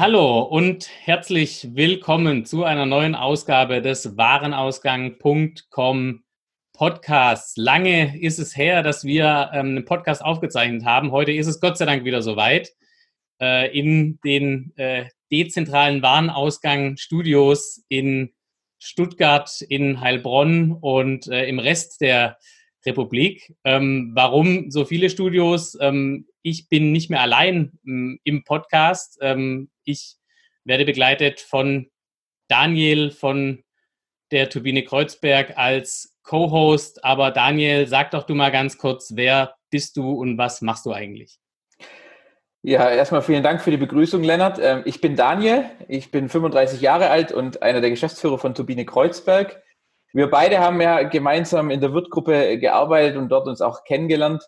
Hallo und herzlich willkommen zu einer neuen Ausgabe des Warenausgang.com Podcasts. Lange ist es her, dass wir ähm, einen Podcast aufgezeichnet haben. Heute ist es Gott sei Dank wieder soweit. Äh, in den äh, dezentralen Warenausgang-Studios in Stuttgart, in Heilbronn und äh, im Rest der Republik. Ähm, warum so viele Studios? Ähm, ich bin nicht mehr allein ähm, im Podcast. Ähm, ich werde begleitet von Daniel von der Turbine Kreuzberg als Co-Host. Aber Daniel, sag doch du mal ganz kurz, wer bist du und was machst du eigentlich? Ja, erstmal vielen Dank für die Begrüßung, Lennart. Ähm, ich bin Daniel, ich bin 35 Jahre alt und einer der Geschäftsführer von Turbine Kreuzberg. Wir beide haben ja gemeinsam in der Wirtgruppe gearbeitet und dort uns auch kennengelernt.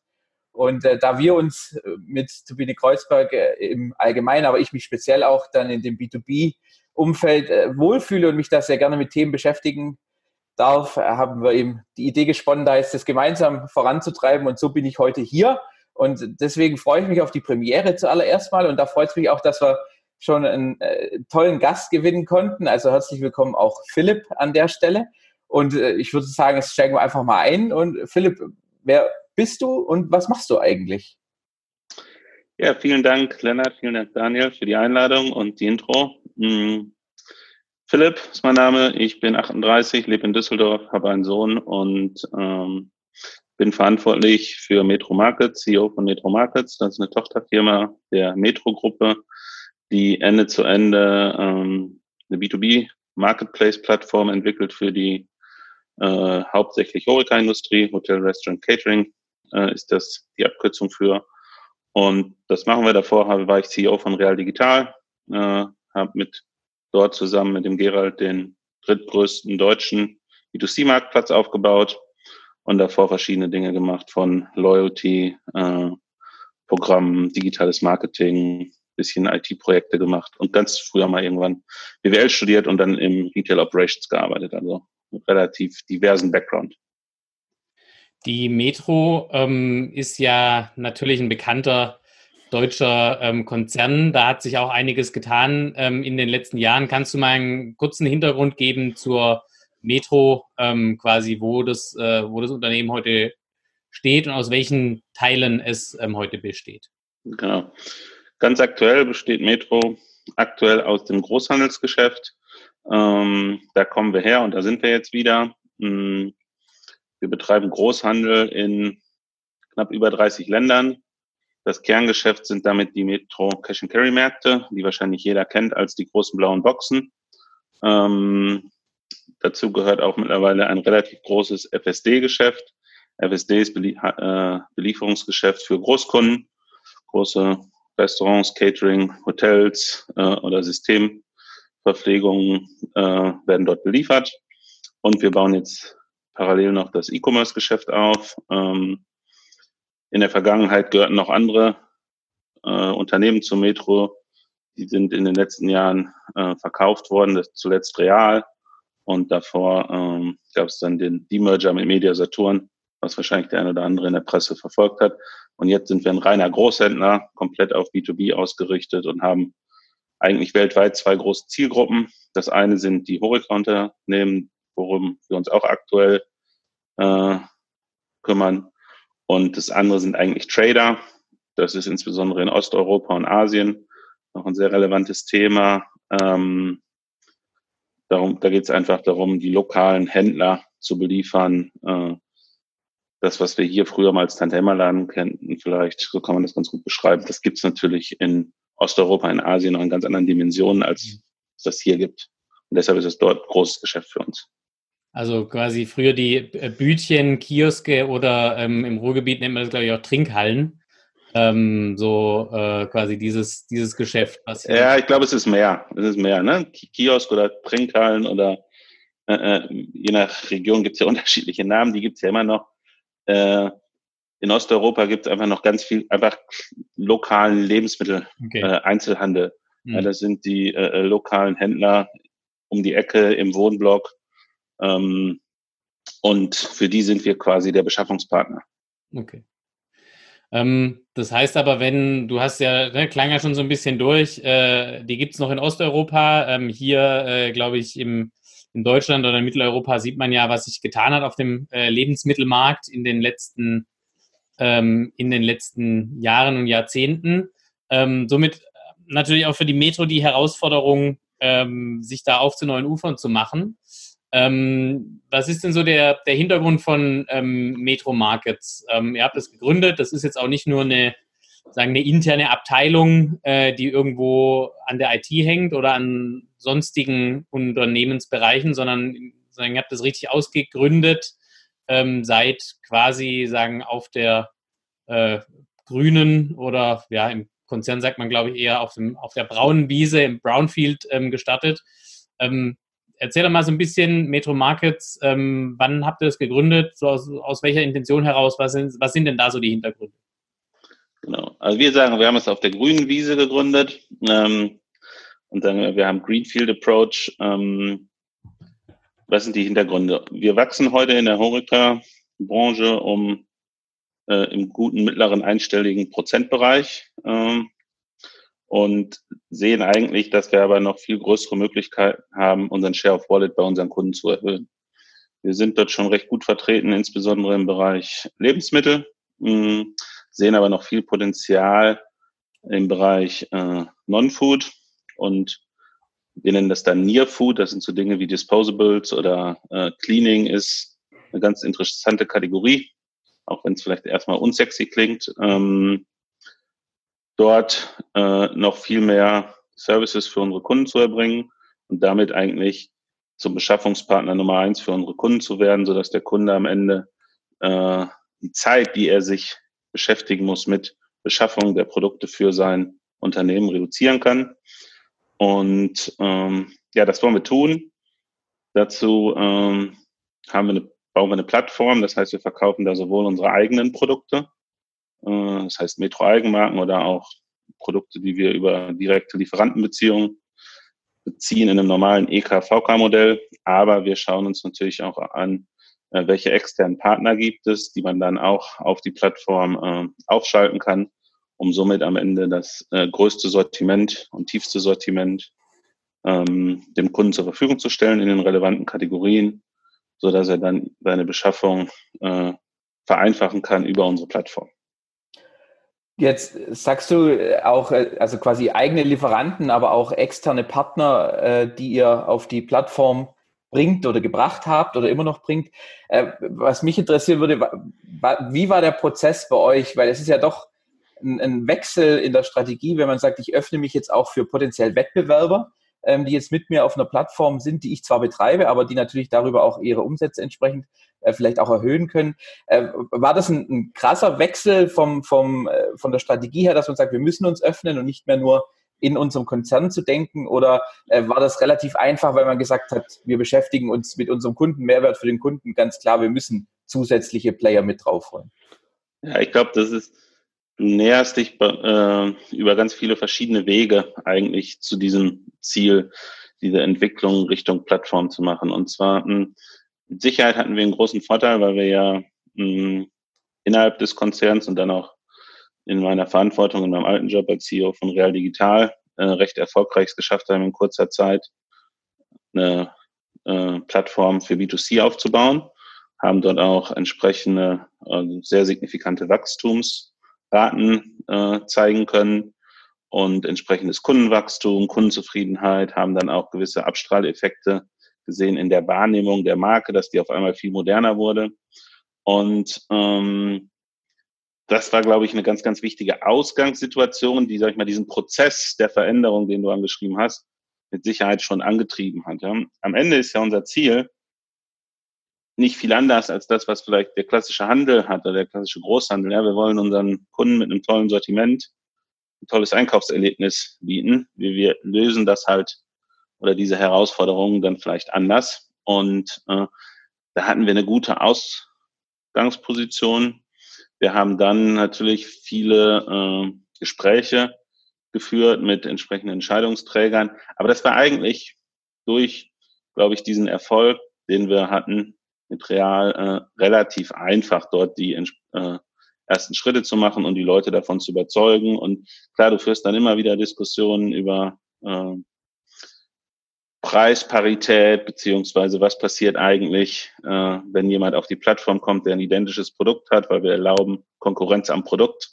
Und äh, da wir uns äh, mit Turbine Kreuzberg äh, im Allgemeinen, aber ich mich speziell auch dann in dem B2B-Umfeld äh, wohlfühle und mich da sehr gerne mit Themen beschäftigen darf, äh, haben wir eben die Idee gesponnen, da ist das gemeinsam voranzutreiben. Und so bin ich heute hier. Und deswegen freue ich mich auf die Premiere zuallererst mal. Und da freut es mich auch, dass wir schon einen äh, tollen Gast gewinnen konnten. Also herzlich willkommen auch Philipp an der Stelle. Und äh, ich würde sagen, jetzt steigen wir einfach mal ein. Und Philipp, wer bist du und was machst du eigentlich? Ja, vielen Dank, Lennart, vielen Dank, Daniel, für die Einladung und die Intro. Hm. Philipp ist mein Name, ich bin 38, lebe in Düsseldorf, habe einen Sohn und ähm, bin verantwortlich für Metro Markets, CEO von Metro Markets. Das ist eine Tochterfirma der Metro-Gruppe, die Ende zu Ende ähm, eine B2B-Marketplace-Plattform entwickelt für die äh, hauptsächlich Horeca-Industrie, Hotel, Restaurant, Catering äh, ist das die Abkürzung für. Und das machen wir. Davor habe, war ich CEO von Real Digital, äh, habe mit dort zusammen mit dem Gerald den drittgrößten deutschen B2C-Marktplatz aufgebaut und davor verschiedene Dinge gemacht von Loyalty, äh, Programmen, digitales Marketing, bisschen IT-Projekte gemacht und ganz früher mal irgendwann BWL studiert und dann im Retail Operations gearbeitet. Also relativ diversen Background. Die Metro ähm, ist ja natürlich ein bekannter deutscher ähm, Konzern. Da hat sich auch einiges getan ähm, in den letzten Jahren. Kannst du mal einen kurzen Hintergrund geben zur Metro, ähm, quasi, wo das, äh, wo das Unternehmen heute steht und aus welchen Teilen es ähm, heute besteht? Genau. Ganz aktuell besteht Metro aktuell aus dem Großhandelsgeschäft ähm, da kommen wir her und da sind wir jetzt wieder. Mm, wir betreiben Großhandel in knapp über 30 Ländern. Das Kerngeschäft sind damit die Metro Cash and Carry Märkte, die wahrscheinlich jeder kennt als die großen blauen Boxen. Ähm, dazu gehört auch mittlerweile ein relativ großes FSD-Geschäft. FSD ist Belie äh, Belieferungsgeschäft für Großkunden, große Restaurants, Catering, Hotels äh, oder System Verpflegungen äh, werden dort beliefert. Und wir bauen jetzt parallel noch das E-Commerce-Geschäft auf. Ähm, in der Vergangenheit gehörten noch andere äh, Unternehmen zur Metro. Die sind in den letzten Jahren äh, verkauft worden, das zuletzt Real. Und davor ähm, gab es dann den Demerger mit Media Saturn, was wahrscheinlich der eine oder andere in der Presse verfolgt hat. Und jetzt sind wir ein reiner Großhändler, komplett auf B2B ausgerichtet und haben eigentlich weltweit zwei große Zielgruppen. Das eine sind die Horeca-Unternehmen, worum wir uns auch aktuell äh, kümmern. Und das andere sind eigentlich Trader. Das ist insbesondere in Osteuropa und Asien noch ein sehr relevantes Thema. Ähm, darum, da geht es einfach darum, die lokalen Händler zu beliefern. Äh, das, was wir hier früher mal als Tante-Emma-Laden kennten, vielleicht, so kann man das ganz gut beschreiben, das gibt es natürlich in Osteuropa, in Asien noch in ganz anderen Dimensionen, als mhm. es das hier gibt. Und deshalb ist es dort großes Geschäft für uns. Also quasi früher die äh, Bütchen, Kioske oder ähm, im Ruhrgebiet nennt man das, glaube ich, auch Trinkhallen. Ähm, so äh, quasi dieses, dieses Geschäft. ja, ich glaube, es ist mehr. Es ist mehr, ne? Kiosk oder Trinkhallen oder äh, äh je nach Region gibt es ja unterschiedliche Namen, die gibt es ja immer noch. Äh, in Osteuropa gibt es einfach noch ganz viel, einfach lokalen Lebensmittel, okay. äh, Einzelhandel. Mhm. Ja, das sind die lokalen Händler um die Ecke im Wohnblock. Ähm, und für die sind wir quasi der Beschaffungspartner. Okay. Ähm, das heißt aber, wenn, du hast ja, ne, klang ja schon so ein bisschen durch, äh, die gibt es noch in Osteuropa. Ähm, hier, äh, glaube ich, im, in Deutschland oder in Mitteleuropa sieht man ja, was sich getan hat auf dem äh, Lebensmittelmarkt in den letzten, ähm, in den letzten Jahren und Jahrzehnten. Ähm, somit natürlich auch für die Metro die Herausforderung, ähm, sich da auf zu neuen Ufern zu machen. Ähm, was ist denn so der, der Hintergrund von ähm, Metro Markets? Ähm, ihr habt es gegründet, das ist jetzt auch nicht nur eine, sagen, eine interne Abteilung, äh, die irgendwo an der IT hängt oder an sonstigen Unternehmensbereichen, sondern sagen, ihr habt das richtig ausgegründet, ähm, seid quasi sagen auf der äh, grünen oder ja im Konzern sagt man glaube ich eher auf, dem, auf der braunen Wiese im Brownfield ähm, gestartet. Ähm, erzähl doch mal so ein bisschen Metro Markets. Ähm, wann habt ihr das gegründet? So aus, aus, welcher Intention heraus? Was sind, was sind denn da so die Hintergründe? Genau. Also wir sagen, wir haben es auf der grünen Wiese gegründet. Ähm, und dann, wir haben Greenfield Approach. Ähm, was sind die Hintergründe? Wir wachsen heute in der Horeca-Branche um äh, im guten mittleren einstelligen Prozentbereich. Ähm, und sehen eigentlich, dass wir aber noch viel größere Möglichkeiten haben, unseren Share of Wallet bei unseren Kunden zu erhöhen. Wir sind dort schon recht gut vertreten, insbesondere im Bereich Lebensmittel, mh, sehen aber noch viel Potenzial im Bereich äh, Non-Food und wir nennen das dann Near Food. Das sind so Dinge wie Disposables oder äh, Cleaning ist eine ganz interessante Kategorie, auch wenn es vielleicht erstmal unsexy klingt. Ähm, dort äh, noch viel mehr Services für unsere Kunden zu erbringen und damit eigentlich zum Beschaffungspartner Nummer eins für unsere Kunden zu werden, sodass der Kunde am Ende äh, die Zeit, die er sich beschäftigen muss mit Beschaffung der Produkte für sein Unternehmen reduzieren kann. Und ähm, ja, das wollen wir tun. Dazu ähm, haben wir eine, bauen wir eine Plattform, das heißt, wir verkaufen da sowohl unsere eigenen Produkte das heißt Metro-Eigenmarken oder auch Produkte, die wir über direkte Lieferantenbeziehungen beziehen in einem normalen EK-VK-Modell. Aber wir schauen uns natürlich auch an, äh, welche externen Partner gibt es, die man dann auch auf die Plattform äh, aufschalten kann, um somit am Ende das größte Sortiment und tiefste Sortiment ähm, dem Kunden zur Verfügung zu stellen in den relevanten Kategorien, so dass er dann seine Beschaffung vereinfachen kann über unsere Plattform. Jetzt sagst du äh, auch, äh, also quasi eigene Lieferanten, aber auch externe Partner, äh, die ihr auf die Plattform bringt oder gebracht habt oder immer noch bringt. Was mich interessieren würde, wie war der Prozess bei euch? Weil es ist ja doch ein Wechsel in der Strategie, wenn man sagt, ich öffne mich jetzt auch für potenziell Wettbewerber ähm, die jetzt mit mir auf einer Plattform sind, die ich zwar betreibe, aber die natürlich darüber auch ihre Umsätze entsprechend äh, vielleicht auch erhöhen können. Äh, war das ein, ein, krasser Wechsel vom, vom, äh, von der Strategie her, dass man sagt, wir müssen uns öffnen und nicht mehr nur in unserem Konzern zu denken? Oder war das relativ einfach, weil man gesagt hat, wir beschäftigen uns mit unserem Kunden, Mehrwert für den Kunden, ganz klar, wir müssen zusätzliche Player mit draufholen? Ja, ich glaube, das ist du näherst dich äh, über ganz viele verschiedene Wege eigentlich zu diesem Ziel, diese Entwicklung Richtung Plattform zu machen. Und zwar mh, hm, mit Sicherheit hatten wir einen großen Vorteil, weil wir ja mh, hm, innerhalb des Konzerns und dann auch in meiner Verantwortung in meinem alten Job als CEO von Real Digital äh, recht erfolgreich geschafft haben, in kurzer Zeit eine äh, Plattform für B2C aufzubauen, haben dort auch entsprechende äh, sehr signifikante Wachstums Daten äh, zeigen können und entsprechendes Kundenwachstum, Kundenzufriedenheit, haben dann auch gewisse Abstrahleffekte gesehen in der Wahrnehmung der Marke, dass die auf einmal viel moderner wurde. Und ähm, das war, glaube ich, eine ganz, ganz wichtige Ausgangssituation, die, sag ich mal, diesen Prozess der Veränderung, den du angeschrieben hast, mit Sicherheit schon angetrieben hat. Ja. Am Ende ist ja unser Ziel, nicht viel anders als das, was vielleicht der klassische Handel hat oder der klassische Großhandel. Ja, wir wollen unseren Kunden mit einem tollen Sortiment ein tolles Einkaufserlebnis bieten. Wir, wir lösen das halt oder diese Herausforderungen dann vielleicht anders. Und äh, da hatten wir eine gute Ausgangsposition. Wir haben dann natürlich viele äh, Gespräche geführt mit entsprechenden Entscheidungsträgern. Aber das war eigentlich durch, glaube ich, diesen Erfolg, den wir hatten, mit Real äh, relativ einfach dort die äh, ersten Schritte zu machen und die Leute davon zu überzeugen. Und klar, du führst dann immer wieder Diskussionen über äh, Preisparität beziehungsweise was passiert eigentlich, äh, wenn jemand auf die Plattform kommt, der ein identisches Produkt hat, weil wir erlauben Konkurrenz am Produkt,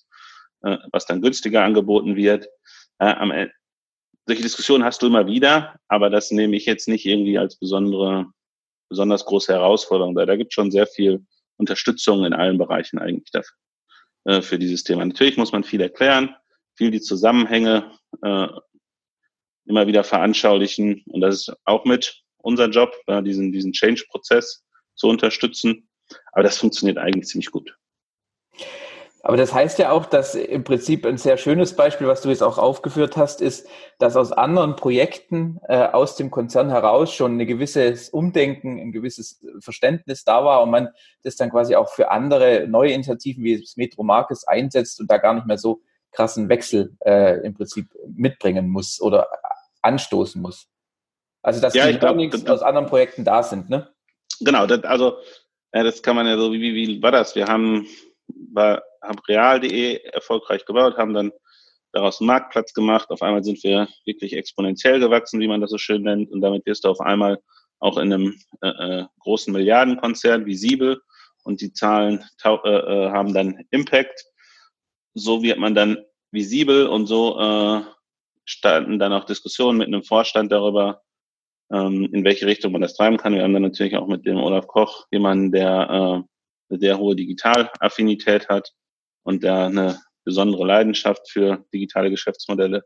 äh, was dann günstiger angeboten wird. Äh, am Ende, solche Diskussionen hast du immer wieder, aber das nehme ich jetzt nicht irgendwie als besondere, besonders große Herausforderung. Da, da gibt schon sehr viel Unterstützung in allen Bereichen eigentlich dafür, äh, für dieses Thema. Natürlich muss man viel erklären, viel die Zusammenhänge äh, immer wieder veranschaulichen. Und das ist auch mit unser Job, diesen, diesen Change-Prozess zu unterstützen. Aber das funktioniert eigentlich ziemlich gut. Aber das heißt ja auch, dass im Prinzip ein sehr schönes Beispiel, was du jetzt auch aufgeführt hast, ist, dass aus anderen Projekten äh, aus dem Konzern heraus schon ein gewisses Umdenken, ein gewisses Verständnis da war und man das dann quasi auch für andere neue Initiativen wie das Metro Markes einsetzt und da gar nicht mehr so krassen Wechsel äh, im Prinzip mitbringen muss oder anstoßen muss. Also dass ja, die Learnings aus anderen Projekten da sind, ne? Genau, das, also ja, das kann man ja so, wie, wie, wie war das? Wir haben war, haben real.de erfolgreich gebaut, haben dann daraus einen Marktplatz gemacht. Auf einmal sind wir wirklich exponentiell gewachsen, wie man das so schön nennt. Und damit wirst du auf einmal auch in einem äh, äh großen Milliardenkonzern wie Siebel und die Zahlen äh, äh, haben dann Impact. So wird man dann visibel und so äh, starten dann auch Diskussionen mit einem Vorstand darüber, ähm, in welche Richtung man das treiben kann. Wir haben dann natürlich auch mit dem Olaf Koch jemanden, der äh, sehr hohe Digitalaffinität hat und der eine besondere Leidenschaft für digitale Geschäftsmodelle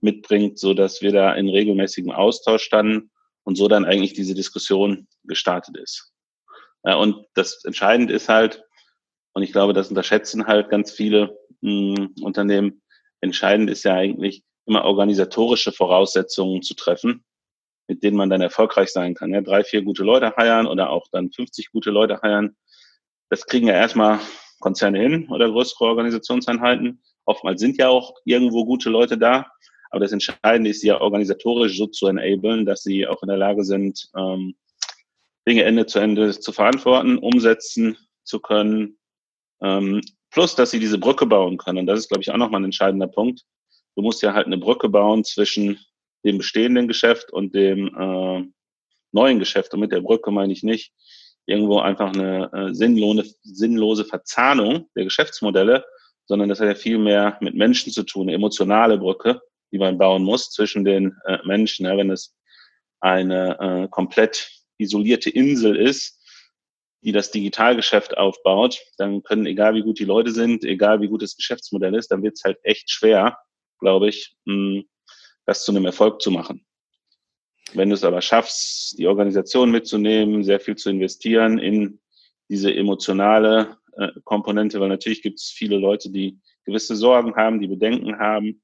mitbringt, so dass wir da in regelmäßigem Austausch standen und so dann eigentlich diese Diskussion gestartet ist. Ja, und das Entscheidende ist halt, und ich glaube, das unterschätzen halt ganz viele mh, hm, Unternehmen, entscheidend ist ja eigentlich immer organisatorische Voraussetzungen zu treffen, mit denen man dann erfolgreich sein kann. Ja, drei, vier gute Leute heiern oder auch dann 50 gute Leute heiern, das kriegen ja erstmal Konzerne hin oder größere Organisationseinheiten. Oftmals sind ja auch irgendwo gute Leute da. Aber das Entscheidende ist, sie ja organisatorisch so zu enablen, dass sie auch in der Lage sind, ähm, Dinge Ende zu Ende zu verantworten, umsetzen zu können. Ähm, plus, dass sie diese Brücke bauen können. Und das ist, glaube ich, auch nochmal ein entscheidender Punkt. Du musst ja halt eine Brücke bauen zwischen dem bestehenden Geschäft und dem äh, neuen Geschäft. Und mit der Brücke meine ich nicht, irgendwo einfach eine äh, sinnlose, sinnlose Verzahnung der Geschäftsmodelle, sondern das hat ja viel mehr mit Menschen zu tun, eine emotionale Brücke, die man bauen muss zwischen den äh, Menschen. Ja, wenn es eine äh, komplett isolierte Insel ist, die das Digitalgeschäft aufbaut, dann können, egal wie gut die Leute sind, egal wie gut das Geschäftsmodell ist, dann wird es halt echt schwer, glaube ich, das zu einem Erfolg zu machen. Wenn du es aber schaffst, die Organisation mitzunehmen, sehr viel zu investieren in diese emotionale äh, Komponente, weil natürlich gibt es viele Leute, die gewisse Sorgen haben, die Bedenken haben.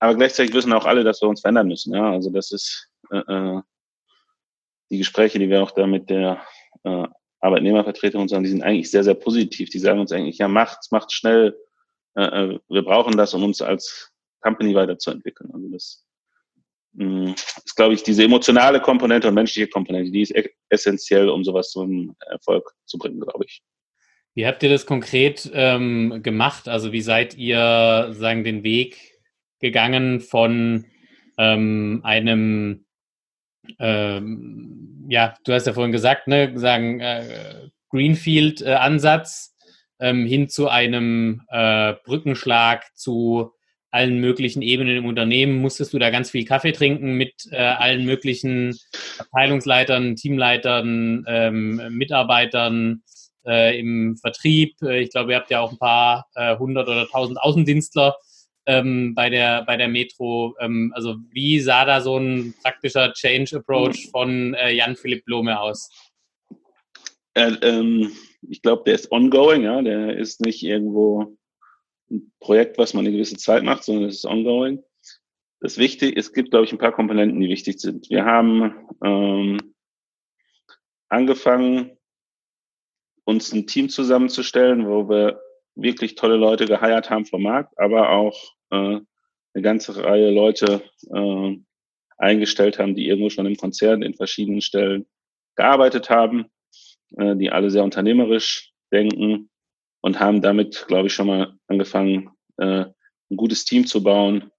Aber gleichzeitig wissen auch alle, dass wir uns verändern müssen. Ja? Also das ist äh, äh die Gespräche, die wir auch da mit der äh, Arbeitnehmervertretung uns haben, die sind eigentlich sehr, sehr positiv. Die sagen uns eigentlich, ja, macht's, macht's schnell. Äh, äh wir brauchen das, um uns als Company weiterzuentwickeln. Also das Mm, ist, glaube ich, diese emotionale Komponente und menschliche Komponente, die ist e-, essentiell, um sowas zum Erfolg zu bringen, glaube ich. Wie habt ihr das konkret ähm, gemacht? Also wie seid ihr sagen den Weg gegangen von ähm, einem ähm, ja, du hast ja vorhin gesagt, ne, sagen äh, Greenfield-Ansatz äh, hin zu einem äh, Brückenschlag zu allen möglichen Ebenen im Unternehmen musstest du da ganz viel Kaffee trinken mit äh, allen möglichen Abteilungsleitern, Teamleitern, ähm, Mitarbeitern äh, im Vertrieb. Äh, ich glaube, ihr habt ja auch ein paar äh, hundert oder tausend Außendienstler ähm, bei der bei der Metro. Ähm, also wie sah da so ein praktischer Change Approach von äh, Jan Philipp Blome aus? Äh, ähm, ich glaube, der ist ongoing, ja, der ist nicht irgendwo ein Projekt, was man eine gewisse Zeit macht, sondern es ist ongoing. Das wichtig, es gibt, glaube ich, ein paar Komponenten, die wichtig sind. Wir haben ähm, angefangen, uns ein Team zusammenzustellen, wo wir wirklich tolle Leute geheiert haben vom Markt, aber auch äh, eine ganze Reihe Leute äh, eingestellt haben, die irgendwo schon im Konzern in verschiedenen Stellen gearbeitet haben, äh, die alle sehr unternehmerisch denken und haben damit, glaube ich, schon mal angefangen, äh, ein gutes Team zu bauen,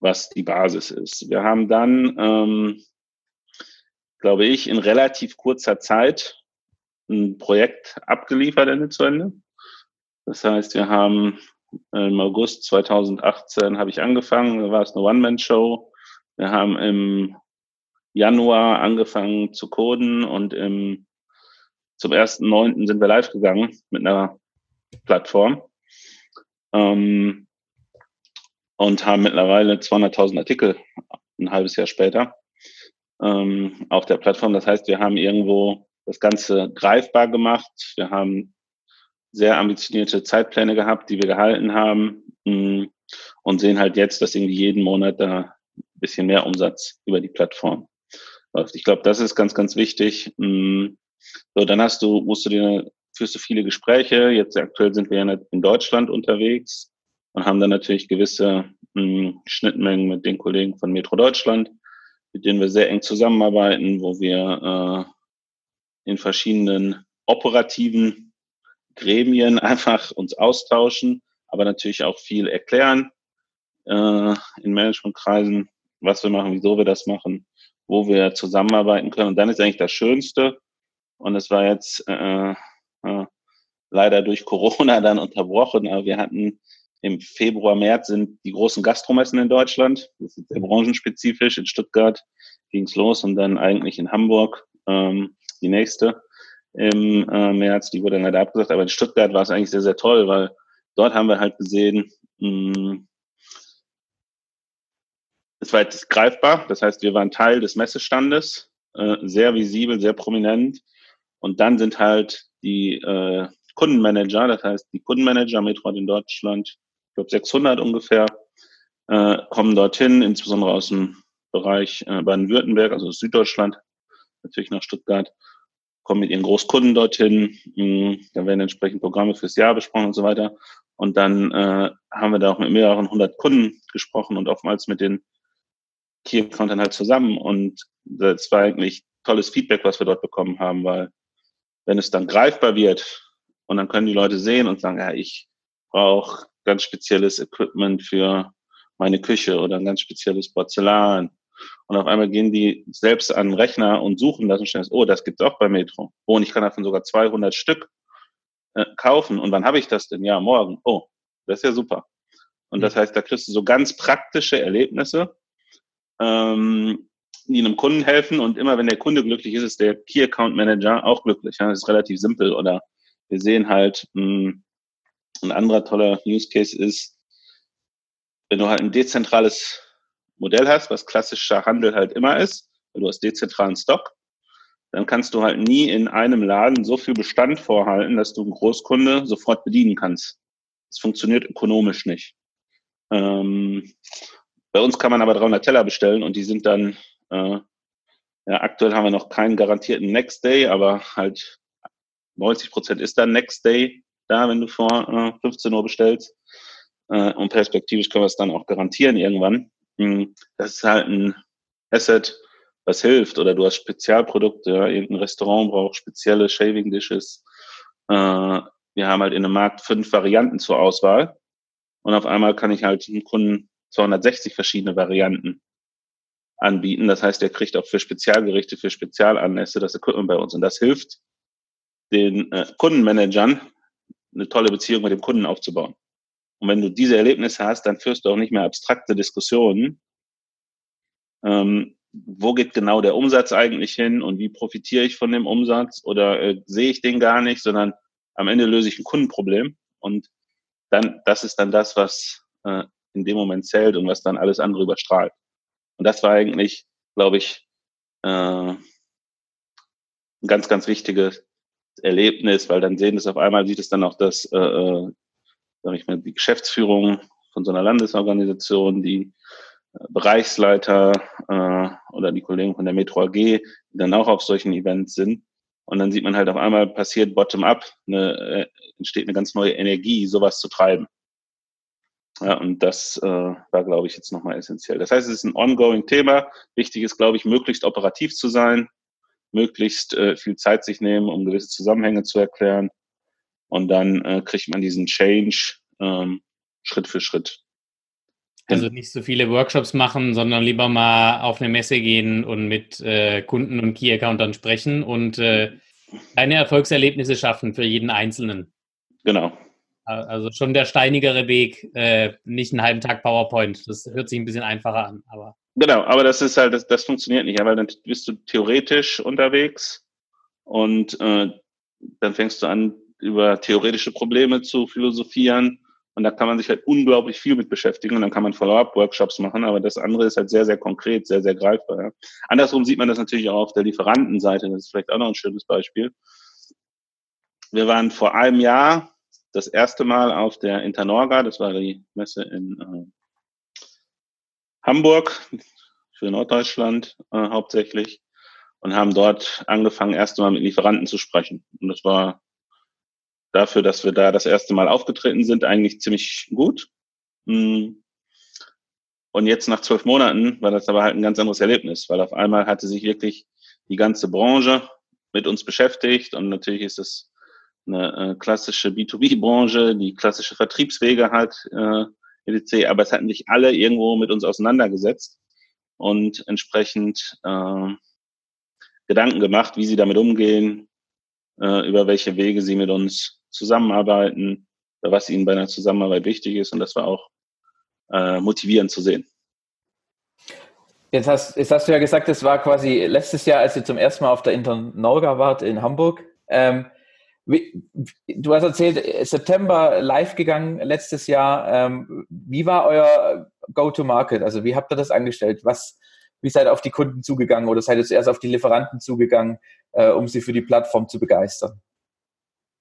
was die Basis ist. Wir haben dann, ähm, glaube ich, in relativ kurzer Zeit ein Projekt abgeliefert Ende zu Ende. Das heißt, wir haben im August 2018 habe ich angefangen, da war es eine One-Man-Show. Wir haben im Januar angefangen zu coden und im, zum 1.9. sind wir live gegangen mit einer Plattform ähm, und haben mittlerweile 200.000 Artikel ein halbes Jahr später ähm, auf der Plattform. Das heißt, wir haben irgendwo das Ganze greifbar gemacht. Wir haben sehr ambitionierte Zeitpläne gehabt, die wir gehalten haben mh, mm, und sehen halt jetzt, dass irgendwie jeden Monat da ein bisschen mehr Umsatz über die Plattform läuft. Ich glaube, das ist ganz, ganz wichtig. Mh, mm, so, dann hast du, musst du dir, führst du viele Gespräche. Jetzt aktuell sind wir ja in Deutschland unterwegs und haben dann natürlich gewisse mh, mm, Schnittmengen mit den Kollegen von Metro Deutschland, mit denen wir sehr eng zusammenarbeiten, wo wir äh, in verschiedenen operativen Gremien einfach uns austauschen, aber natürlich auch viel erklären äh, in Managementkreisen, was wir machen, wieso wir das machen, wo wir zusammenarbeiten können. Und dann ist eigentlich das Schönste, und es war jetzt äh, leider durch Corona dann unterbrochen, aber wir hatten im Februar, März sind die großen Gastromessen in Deutschland. Das ist sehr branchenspezifisch. In Stuttgart ging's los und dann eigentlich in Hamburg ähm, die nächste im äh, März, die wurde dann leider abgesagt, aber in Stuttgart war es eigentlich sehr, sehr toll, weil dort haben wir halt gesehen, mh, hm, es war jetzt greifbar, das heißt, wir waren Teil des Messestandes, äh, sehr visibel, sehr prominent. Und dann sind halt die äh, Kundenmanager, das heißt, die Kundenmanager Metro in Deutschland, ich glaube 600 ungefähr, äh, kommen dorthin, insbesondere aus dem Bereich äh, Baden-Württemberg, also Süddeutschland, natürlich nach Stuttgart kommen mit ihren Großkunden dorthin, hm, da werden entsprechend Programme fürs Jahr besprochen und so weiter. Und dann äh, haben wir da auch mit mehreren hundert Kunden gesprochen und oftmals mit den Key Accountern halt zusammen. Und das war eigentlich tolles Feedback, was wir dort bekommen haben, weil wenn es dann greifbar wird und dann können die Leute sehen und sagen, ja, ich brauche ganz spezielles Equipment für meine Küche oder ein ganz spezielles Porzellan und auf einmal gehen die selbst an den Rechner und suchen das und stellen, oh, das gibt's auch bei Metro. Oh, und ich kann davon sogar 200 Stück äh, kaufen. Und wann habe ich das denn? Ja, morgen. Oh, das ist ja super. Und das mhm. heißt, da kriegst du so ganz praktische Erlebnisse, ähm, die einem Kunden helfen. Und immer wenn der Kunde glücklich ist, ist der Key Account Manager auch glücklich. Ja, das ist relativ simpel. Oder wir sehen halt, mh, hm, ein anderer toller Use Case ist, wenn du halt ein dezentrales Modell hast, was klassischer Handel halt immer ist, weil du hast dezentralen Stock, dann kannst du halt nie in einem Laden so viel Bestand vorhalten, dass du einen Großkunde sofort bedienen kannst. Das funktioniert ökonomisch nicht. Ähm, bei uns kann man aber 300 Teller bestellen und die sind dann, äh, ja, aktuell haben wir noch keinen garantierten Next Day, aber halt 90 Prozent ist dann Next Day da, wenn du vor äh, 15 Uhr bestellst. Äh, und perspektivisch können wir es dann auch garantieren irgendwann. Hm, das ist halt ein Asset, was hilft. Oder du hast Spezialprodukte, ja, irgendein Restaurant braucht spezielle Shaving Dishes. Äh, wir haben halt in dem Markt fünf Varianten zur Auswahl. Und auf einmal kann ich halt dem Kunden 260 verschiedene Varianten anbieten. Das heißt, er kriegt auch für Spezialgerichte, für Spezialanlässe das Equipment bei uns. Und das hilft den äh, Kundenmanagern, eine tolle Beziehung mit dem Kunden aufzubauen. Und wenn du diese Erlebnisse hast, dann führst du auch nicht mehr abstrakte Diskussionen. Ähm, wo geht genau der Umsatz eigentlich hin und wie profitiere ich von dem Umsatz oder äh, sehe ich den gar nicht, sondern am Ende löse ich ein Kundenproblem und dann, das ist dann das, was äh, in dem Moment zählt und was dann alles andere überstrahlt. Und das war eigentlich, glaube ich, äh, ein ganz, ganz wichtiges Erlebnis, weil dann sehen es auf einmal, sieht es dann auch das äh, äh sage ich mal, die Geschäftsführung von so einer Landesorganisation, die äh, Bereichsleiter äh, oder die Kollegen von der Metro AG, die dann auch auf solchen Events sind. Und dann sieht man halt auf einmal passiert bottom-up, äh, entsteht eine ganz neue Energie, sowas zu treiben. Ja, und das äh, war, glaube ich, jetzt nochmal essentiell. Das heißt, es ist ein ongoing Thema. Wichtig ist, glaube ich, möglichst operativ zu sein, möglichst äh, viel Zeit sich nehmen, um gewisse Zusammenhänge zu erklären Und dann äh, kriegt man diesen Change ähm, Schritt für Schritt. Also nicht so viele Workshops machen, sondern lieber mal auf eine Messe gehen und mit äh, Kunden und Key-Accountern sprechen und äh, kleine Erfolgserlebnisse schaffen für jeden Einzelnen. Genau. Also schon der steinigere Weg, äh, nicht einen halben Tag PowerPoint. Das hört sich ein bisschen einfacher an, aber. Genau, aber das ist halt, das, das funktioniert nicht, weil dann bist du theoretisch unterwegs und äh, dann fängst du an, über theoretische Probleme zu philosophieren und da kann man sich halt unglaublich viel mit beschäftigen und dann kann man Follow-up-Workshops machen, aber das andere ist halt sehr, sehr konkret, sehr, sehr greifbar. Ja. Andersrum sieht man das natürlich auch auf der Lieferantenseite, das ist vielleicht auch noch ein schönes Beispiel. Wir waren vor einem Jahr das erste Mal auf der Internorga, das war die Messe in äh, Hamburg für Norddeutschland äh, hauptsächlich und haben dort angefangen, erst einmal mit Lieferanten zu sprechen. Und das war dafür, dass wir da das erste Mal aufgetreten sind, eigentlich ziemlich gut. Hm. Und jetzt nach zwölf Monaten war das aber halt ein ganz anderes Erlebnis, weil auf einmal hatte sich wirklich die ganze Branche mit uns beschäftigt und natürlich ist es eine äh, klassische B2B-Branche, die klassische Vertriebswege hat, äh, EDC, aber es hatten sich alle irgendwo mit uns auseinandergesetzt und entsprechend äh, Gedanken gemacht, wie sie damit umgehen, äh, über welche Wege sie mit uns zusammenarbeiten, was ihnen bei einer Zusammenarbeit wichtig ist und das war auch äh, motivierend zu sehen. Jetzt hast, jetzt hast du ja gesagt, das war quasi letztes Jahr, als ihr zum ersten Mal auf der Internorga wart in Hamburg. Ähm, du hast erzählt, September live gegangen letztes Jahr. Ähm, wie war euer Go-to-Market? Also wie habt ihr das angestellt? Was, wie seid ihr auf die Kunden zugegangen oder seid ihr zuerst auf die Lieferanten zugegangen, äh, um sie für die Plattform zu begeistern?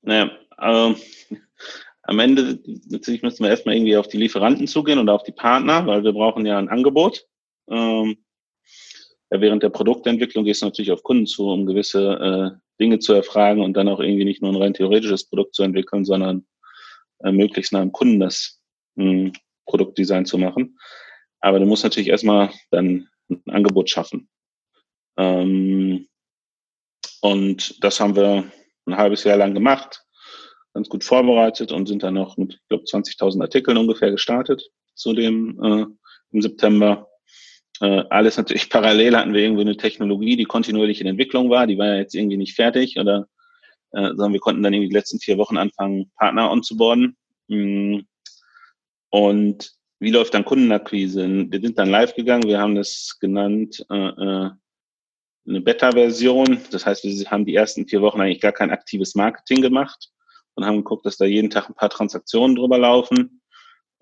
Naja, ähm, am Ende natürlich müssen wir erstmal irgendwie auf die Lieferanten zugehen und auf die Partner, weil wir brauchen ja ein Angebot. Ähm, während der Produktentwicklung gehst du natürlich auf Kunden zu, um gewisse äh, Dinge zu erfragen und dann auch irgendwie nicht nur ein rein theoretisches Produkt zu entwickeln, sondern äh, möglichst nah am Kunden das äh, Produktdesign zu machen. Aber du musst natürlich erstmal dann ein Angebot schaffen. Ähm, und das haben wir ein halbes Jahr lang gemacht, ganz gut vorbereitet und sind dann noch mit, ich glaube, 20.000 Artikeln ungefähr gestartet zu dem äh, im September äh, alles natürlich parallel hatten wir irgendwie eine Technologie, die kontinuierlich in Entwicklung war. Die war ja jetzt irgendwie nicht fertig oder, äh, sondern wir konnten dann irgendwie die letzten vier Wochen anfangen, Partner onzuboarden. Mm. Und wie läuft dann Kundenakquise? Wir sind dann live gegangen. Wir haben das genannt, äh, äh, eine Beta-Version. Das heißt, wir haben die ersten vier Wochen eigentlich gar kein aktives Marketing gemacht und haben geguckt, dass da jeden Tag ein paar Transaktionen drüber laufen.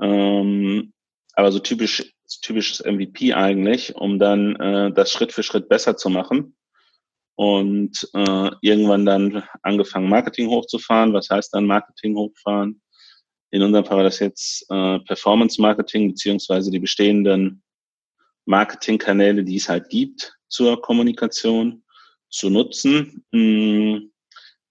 Ähm, aber so typisch typisches MVP eigentlich, um dann äh, das Schritt für Schritt besser zu machen. Und äh, irgendwann dann angefangen, Marketing hochzufahren. Was heißt dann Marketing hochfahren? In unserem Fall war das jetzt äh, Performance Marketing beziehungsweise die bestehenden Marketingkanäle, die es halt gibt zur Kommunikation, zu nutzen mh, mm,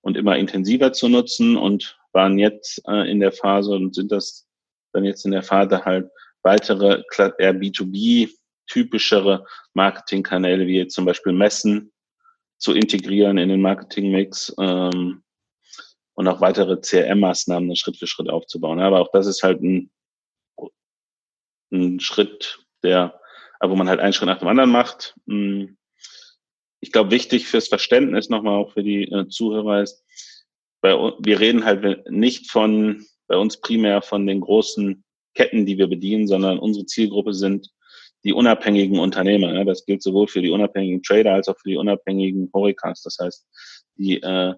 und immer intensiver zu nutzen und waren jetzt äh, in der Phase und sind das dann jetzt in der Phase halt weitere eher B2B typischere Marketingkanäle wie jetzt zum Beispiel Messen zu integrieren in den Marketingmix ähm, und auch weitere CRM-Maßnahmen Schritt für Schritt aufzubauen. Aber auch das ist halt ein, ein Schritt, der, wo man halt einen Schritt nach dem anderen macht. Hm. Ich glaube, wichtig fürs Verständnis nochmal auch für die äh, Zuhörer ist, bei, wir reden halt nicht von, bei uns primär von den großen Ketten, die wir bedienen, sondern unsere Zielgruppe sind die unabhängigen Unternehmer. Das gilt sowohl für die unabhängigen Trader als auch für die unabhängigen Horecast. Das heißt, die äh,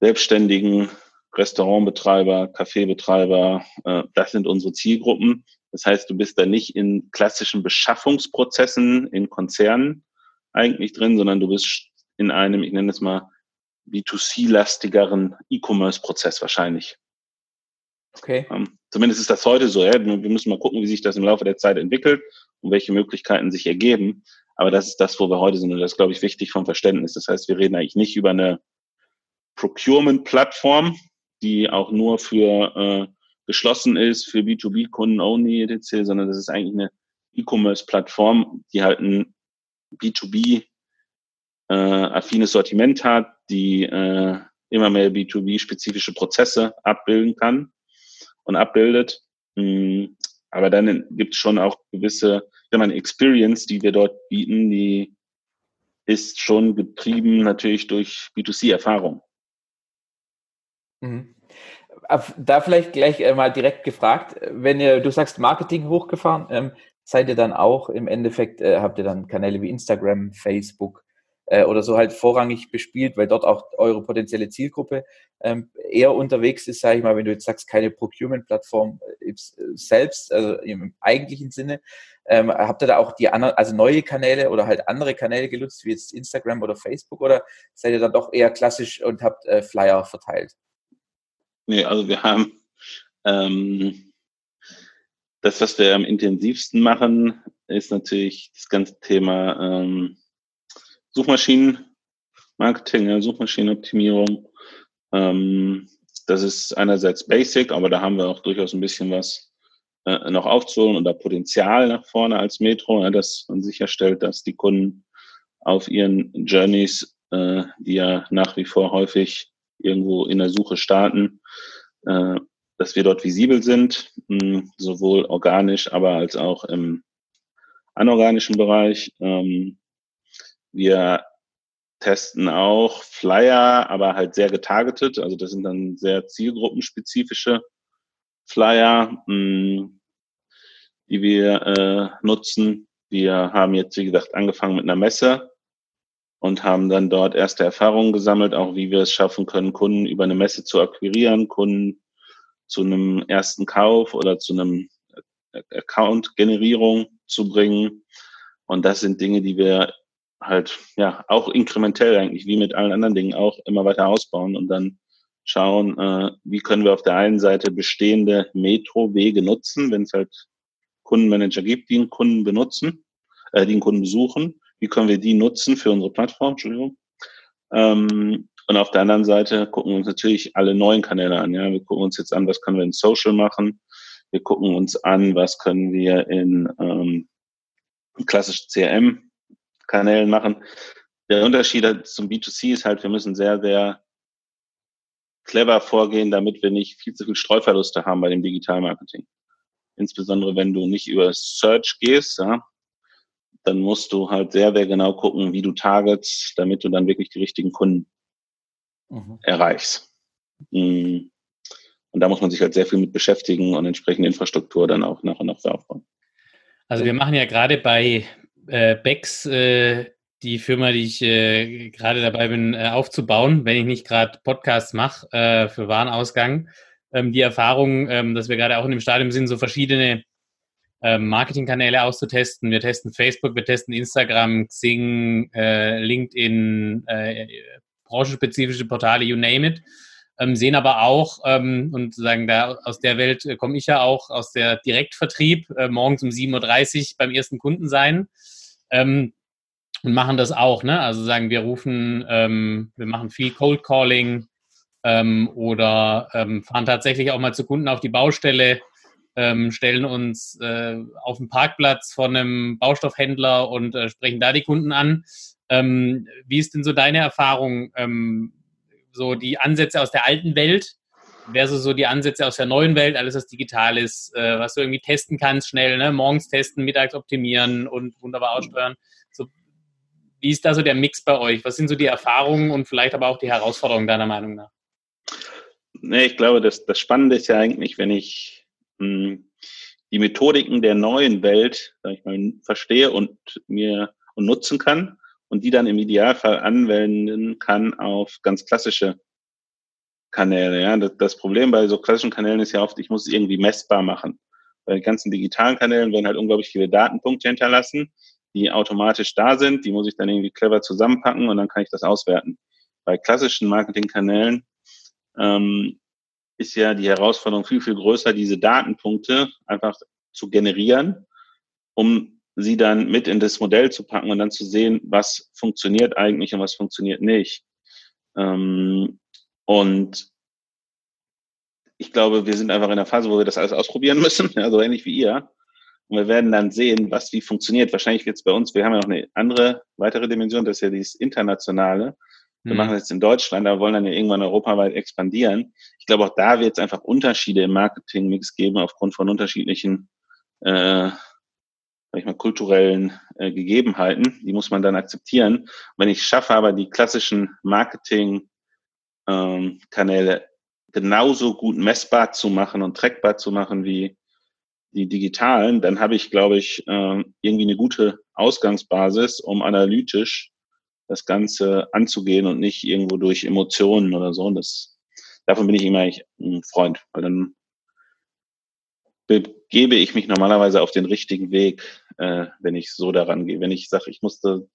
selbstständigen Restaurantbetreiber, Kaffeebetreiber, äh, das sind unsere Zielgruppen. Das heißt, du bist da nicht in klassischen Beschaffungsprozessen in Konzernen eigentlich drin, sondern du bist in einem, ich nenne es mal, B2C-lastigeren E-Commerce-Prozess wahrscheinlich. Okay. Ähm, zumindest ist das heute so. Ja? Wir müssen mal gucken, wie sich das im Laufe der Zeit entwickelt und welche Möglichkeiten sich ergeben. Aber das ist das, wo wir heute sind. Und das ist, glaube ich, wichtig vom Verständnis. Das heißt, wir reden eigentlich nicht über eine Procurement-Plattform, die auch nur für äh, geschlossen ist, für B2B-Kunden only, etc., sondern das ist eigentlich eine E-Commerce-Plattform, die halt ein B2B äh, Sortiment hat, die äh, immer mehr B2B-spezifische Prozesse abbilden kann und abbildet. Hm, aber dann gibt es schon auch gewisse, wenn man Experience, die wir dort bieten, die ist schon getrieben natürlich durch B2C-Erfahrung. Mhm. Da vielleicht gleich äh, mal direkt gefragt, wenn ihr, du sagst Marketing hochgefahren, ähm, seid ihr dann auch im Endeffekt, äh, habt ihr dann Kanäle wie Instagram, Facebook äh, oder so halt vorrangig bespielt, weil dort auch eure potenzielle Zielgruppe ähm, eher unterwegs ist, sage ich mal, wenn du jetzt sagst, keine Procurement-Plattform äh, selbst, also im eigentlichen Sinne, ähm, habt ihr da auch die anderen, also neue Kanäle oder halt andere Kanäle genutzt, wie jetzt Instagram oder Facebook, oder seid ihr dann doch eher klassisch und habt äh, Flyer verteilt? Nee, also wir haben ähm, das, was wir am intensivsten machen, ist natürlich das ganze Thema ähm, Suchmaschinenmarketing, ja, Suchmaschinenoptimierung. Ähm, das ist einerseits basic, aber da haben wir auch durchaus ein bisschen was äh, noch aufzuholen da Potenzial nach vorne als Metro, ja, dass man sicherstellt, dass die Kunden auf ihren Journeys, äh, die ja nach wie vor häufig irgendwo in der Suche starten, äh, dass wir dort visibel sind, mh, hm, sowohl organisch, aber als auch im anorganischen Bereich. Ähm, wir testen auch Flyer, aber halt sehr getargetet. Also das sind dann sehr zielgruppenspezifische Flyer, mh, hm, die wir äh, nutzen. Wir haben jetzt, wie gesagt, angefangen mit einer Messe und haben dann dort erste Erfahrungen gesammelt, auch wie wir es schaffen können, Kunden über eine Messe zu akquirieren, Kunden zu einem ersten Kauf oder zu einem Account-Generierung zu bringen. Und das sind Dinge, die wir halt ja auch inkrementell eigentlich wie mit allen anderen Dingen auch immer weiter ausbauen und dann schauen, äh, wie können wir auf der einen Seite bestehende Metro-Wege nutzen, wenn es halt Kundenmanager gibt, die einen Kunden benutzen, äh, die einen Kunden besuchen wie können wir die nutzen für unsere Plattform, Entschuldigung. Ähm, und auf der anderen Seite gucken wir uns natürlich alle neuen Kanäle an. Ja, wir gucken uns jetzt an, was können wir in Social machen. Wir gucken uns an, was können wir in ähm, klassischen CRM-Kanälen machen. Der Unterschied zum B2C ist halt, wir müssen sehr, sehr clever vorgehen, damit wir nicht viel zu viel Streuverluste haben bei dem Digitalmarketing. Insbesondere wenn du nicht über Search gehst, ja, dann musst du halt sehr, sehr genau gucken, wie du targets, damit du dann wirklich die richtigen Kunden mhm. erreichst. Mm. Und da muss man sich halt sehr viel mit beschäftigen und entsprechende Infrastruktur dann auch nach und nach aufbauen. Also wir machen ja gerade bei äh, Bex äh, die Firma, die ich äh, gerade dabei bin äh, aufzubauen, wenn ich nicht gerade Podcasts mache äh, für Warenausgang, ähm, die Erfahrung, ähm, dass wir gerade auch in dem Stadium sind, so verschiedene ähm, Marketingkanäle auszutesten. Wir testen Facebook, wir testen Instagram, Xing, äh, LinkedIn, branchenspezifische Portale, you name it. Ähm, sehen aber auch, ähm, und sagen, da aus der Welt äh, komme ich ja auch, aus der Direktvertrieb, äh, morgens um 7.30 Uhr beim ersten Kunden sein. Ähm, und machen das auch, ne? Also sagen, wir rufen, ähm, wir machen viel Cold Calling ähm, oder ähm, fahren tatsächlich auch mal zu Kunden auf die Baustelle, ähm, stellen uns äh, auf den Parkplatz von einem Baustoffhändler und äh, sprechen da die Kunden an. Ähm, wie ist denn so deine Erfahrung, so die Ansätze aus der alten Welt versus so die Ansätze aus der neuen Welt, alles was digital ist, äh, was du irgendwie testen kannst, schnell, ne? morgens testen, mittags optimieren und wunderbar aussteuern. So, wie ist da so der Mix bei euch? Was sind so die Erfahrungen und vielleicht aber auch die Herausforderungen deiner Meinung nach? Nee, ich glaube, das, das Spannende ist ja eigentlich, wenn ich die Methodiken der neuen Welt, sag ich mal, verstehe und mir und nutzen kann und die dann im Idealfall anwenden kann auf ganz klassische Kanäle. Ja, das, das Problem bei so klassischen Kanälen ist ja oft, ich muss es irgendwie messbar machen. Bei den ganzen digitalen Kanälen werden halt unglaublich viele Datenpunkte hinterlassen, die automatisch da sind. Die muss ich dann irgendwie clever zusammenpacken und dann kann ich das auswerten. Bei klassischen Marketingkanälen ähm, ist ja die Herausforderung viel, viel größer, diese Datenpunkte einfach zu generieren, um sie dann mit in das Modell zu packen und dann zu sehen, was funktioniert eigentlich und was funktioniert nicht. Ähm, und ich glaube, wir sind einfach in der Phase, wo wir das alles ausprobieren müssen, ja, so ähnlich wie ihr. Und wir werden dann sehen, was wie funktioniert. Wahrscheinlich wird es bei uns, wir haben ja noch eine andere, weitere Dimension, das ist ja dieses Internationale. Wir mhm. machen das jetzt in Deutschland, aber wollen dann ja irgendwann europaweit expandieren. Ich glaube, auch da wird es einfach Unterschiede im Marketingmix geben aufgrund von unterschiedlichen äh, sag ich mal, kulturellen äh, Gegebenheiten. Die muss man dann akzeptieren. Wenn ich schaffe, aber die klassischen Marketing-Kanäle ähm, genauso gut messbar zu machen und trackbar zu machen wie die digitalen, dann habe ich, glaube ich, äh, irgendwie eine gute Ausgangsbasis, um analytisch das Ganze anzugehen und nicht irgendwo durch Emotionen oder so. Und das, davon bin ich immer ein Freund, weil dann begebe ich mich normalerweise auf den richtigen Weg, äh, wenn ich so daran gehe. Wenn ich sage, ich musste,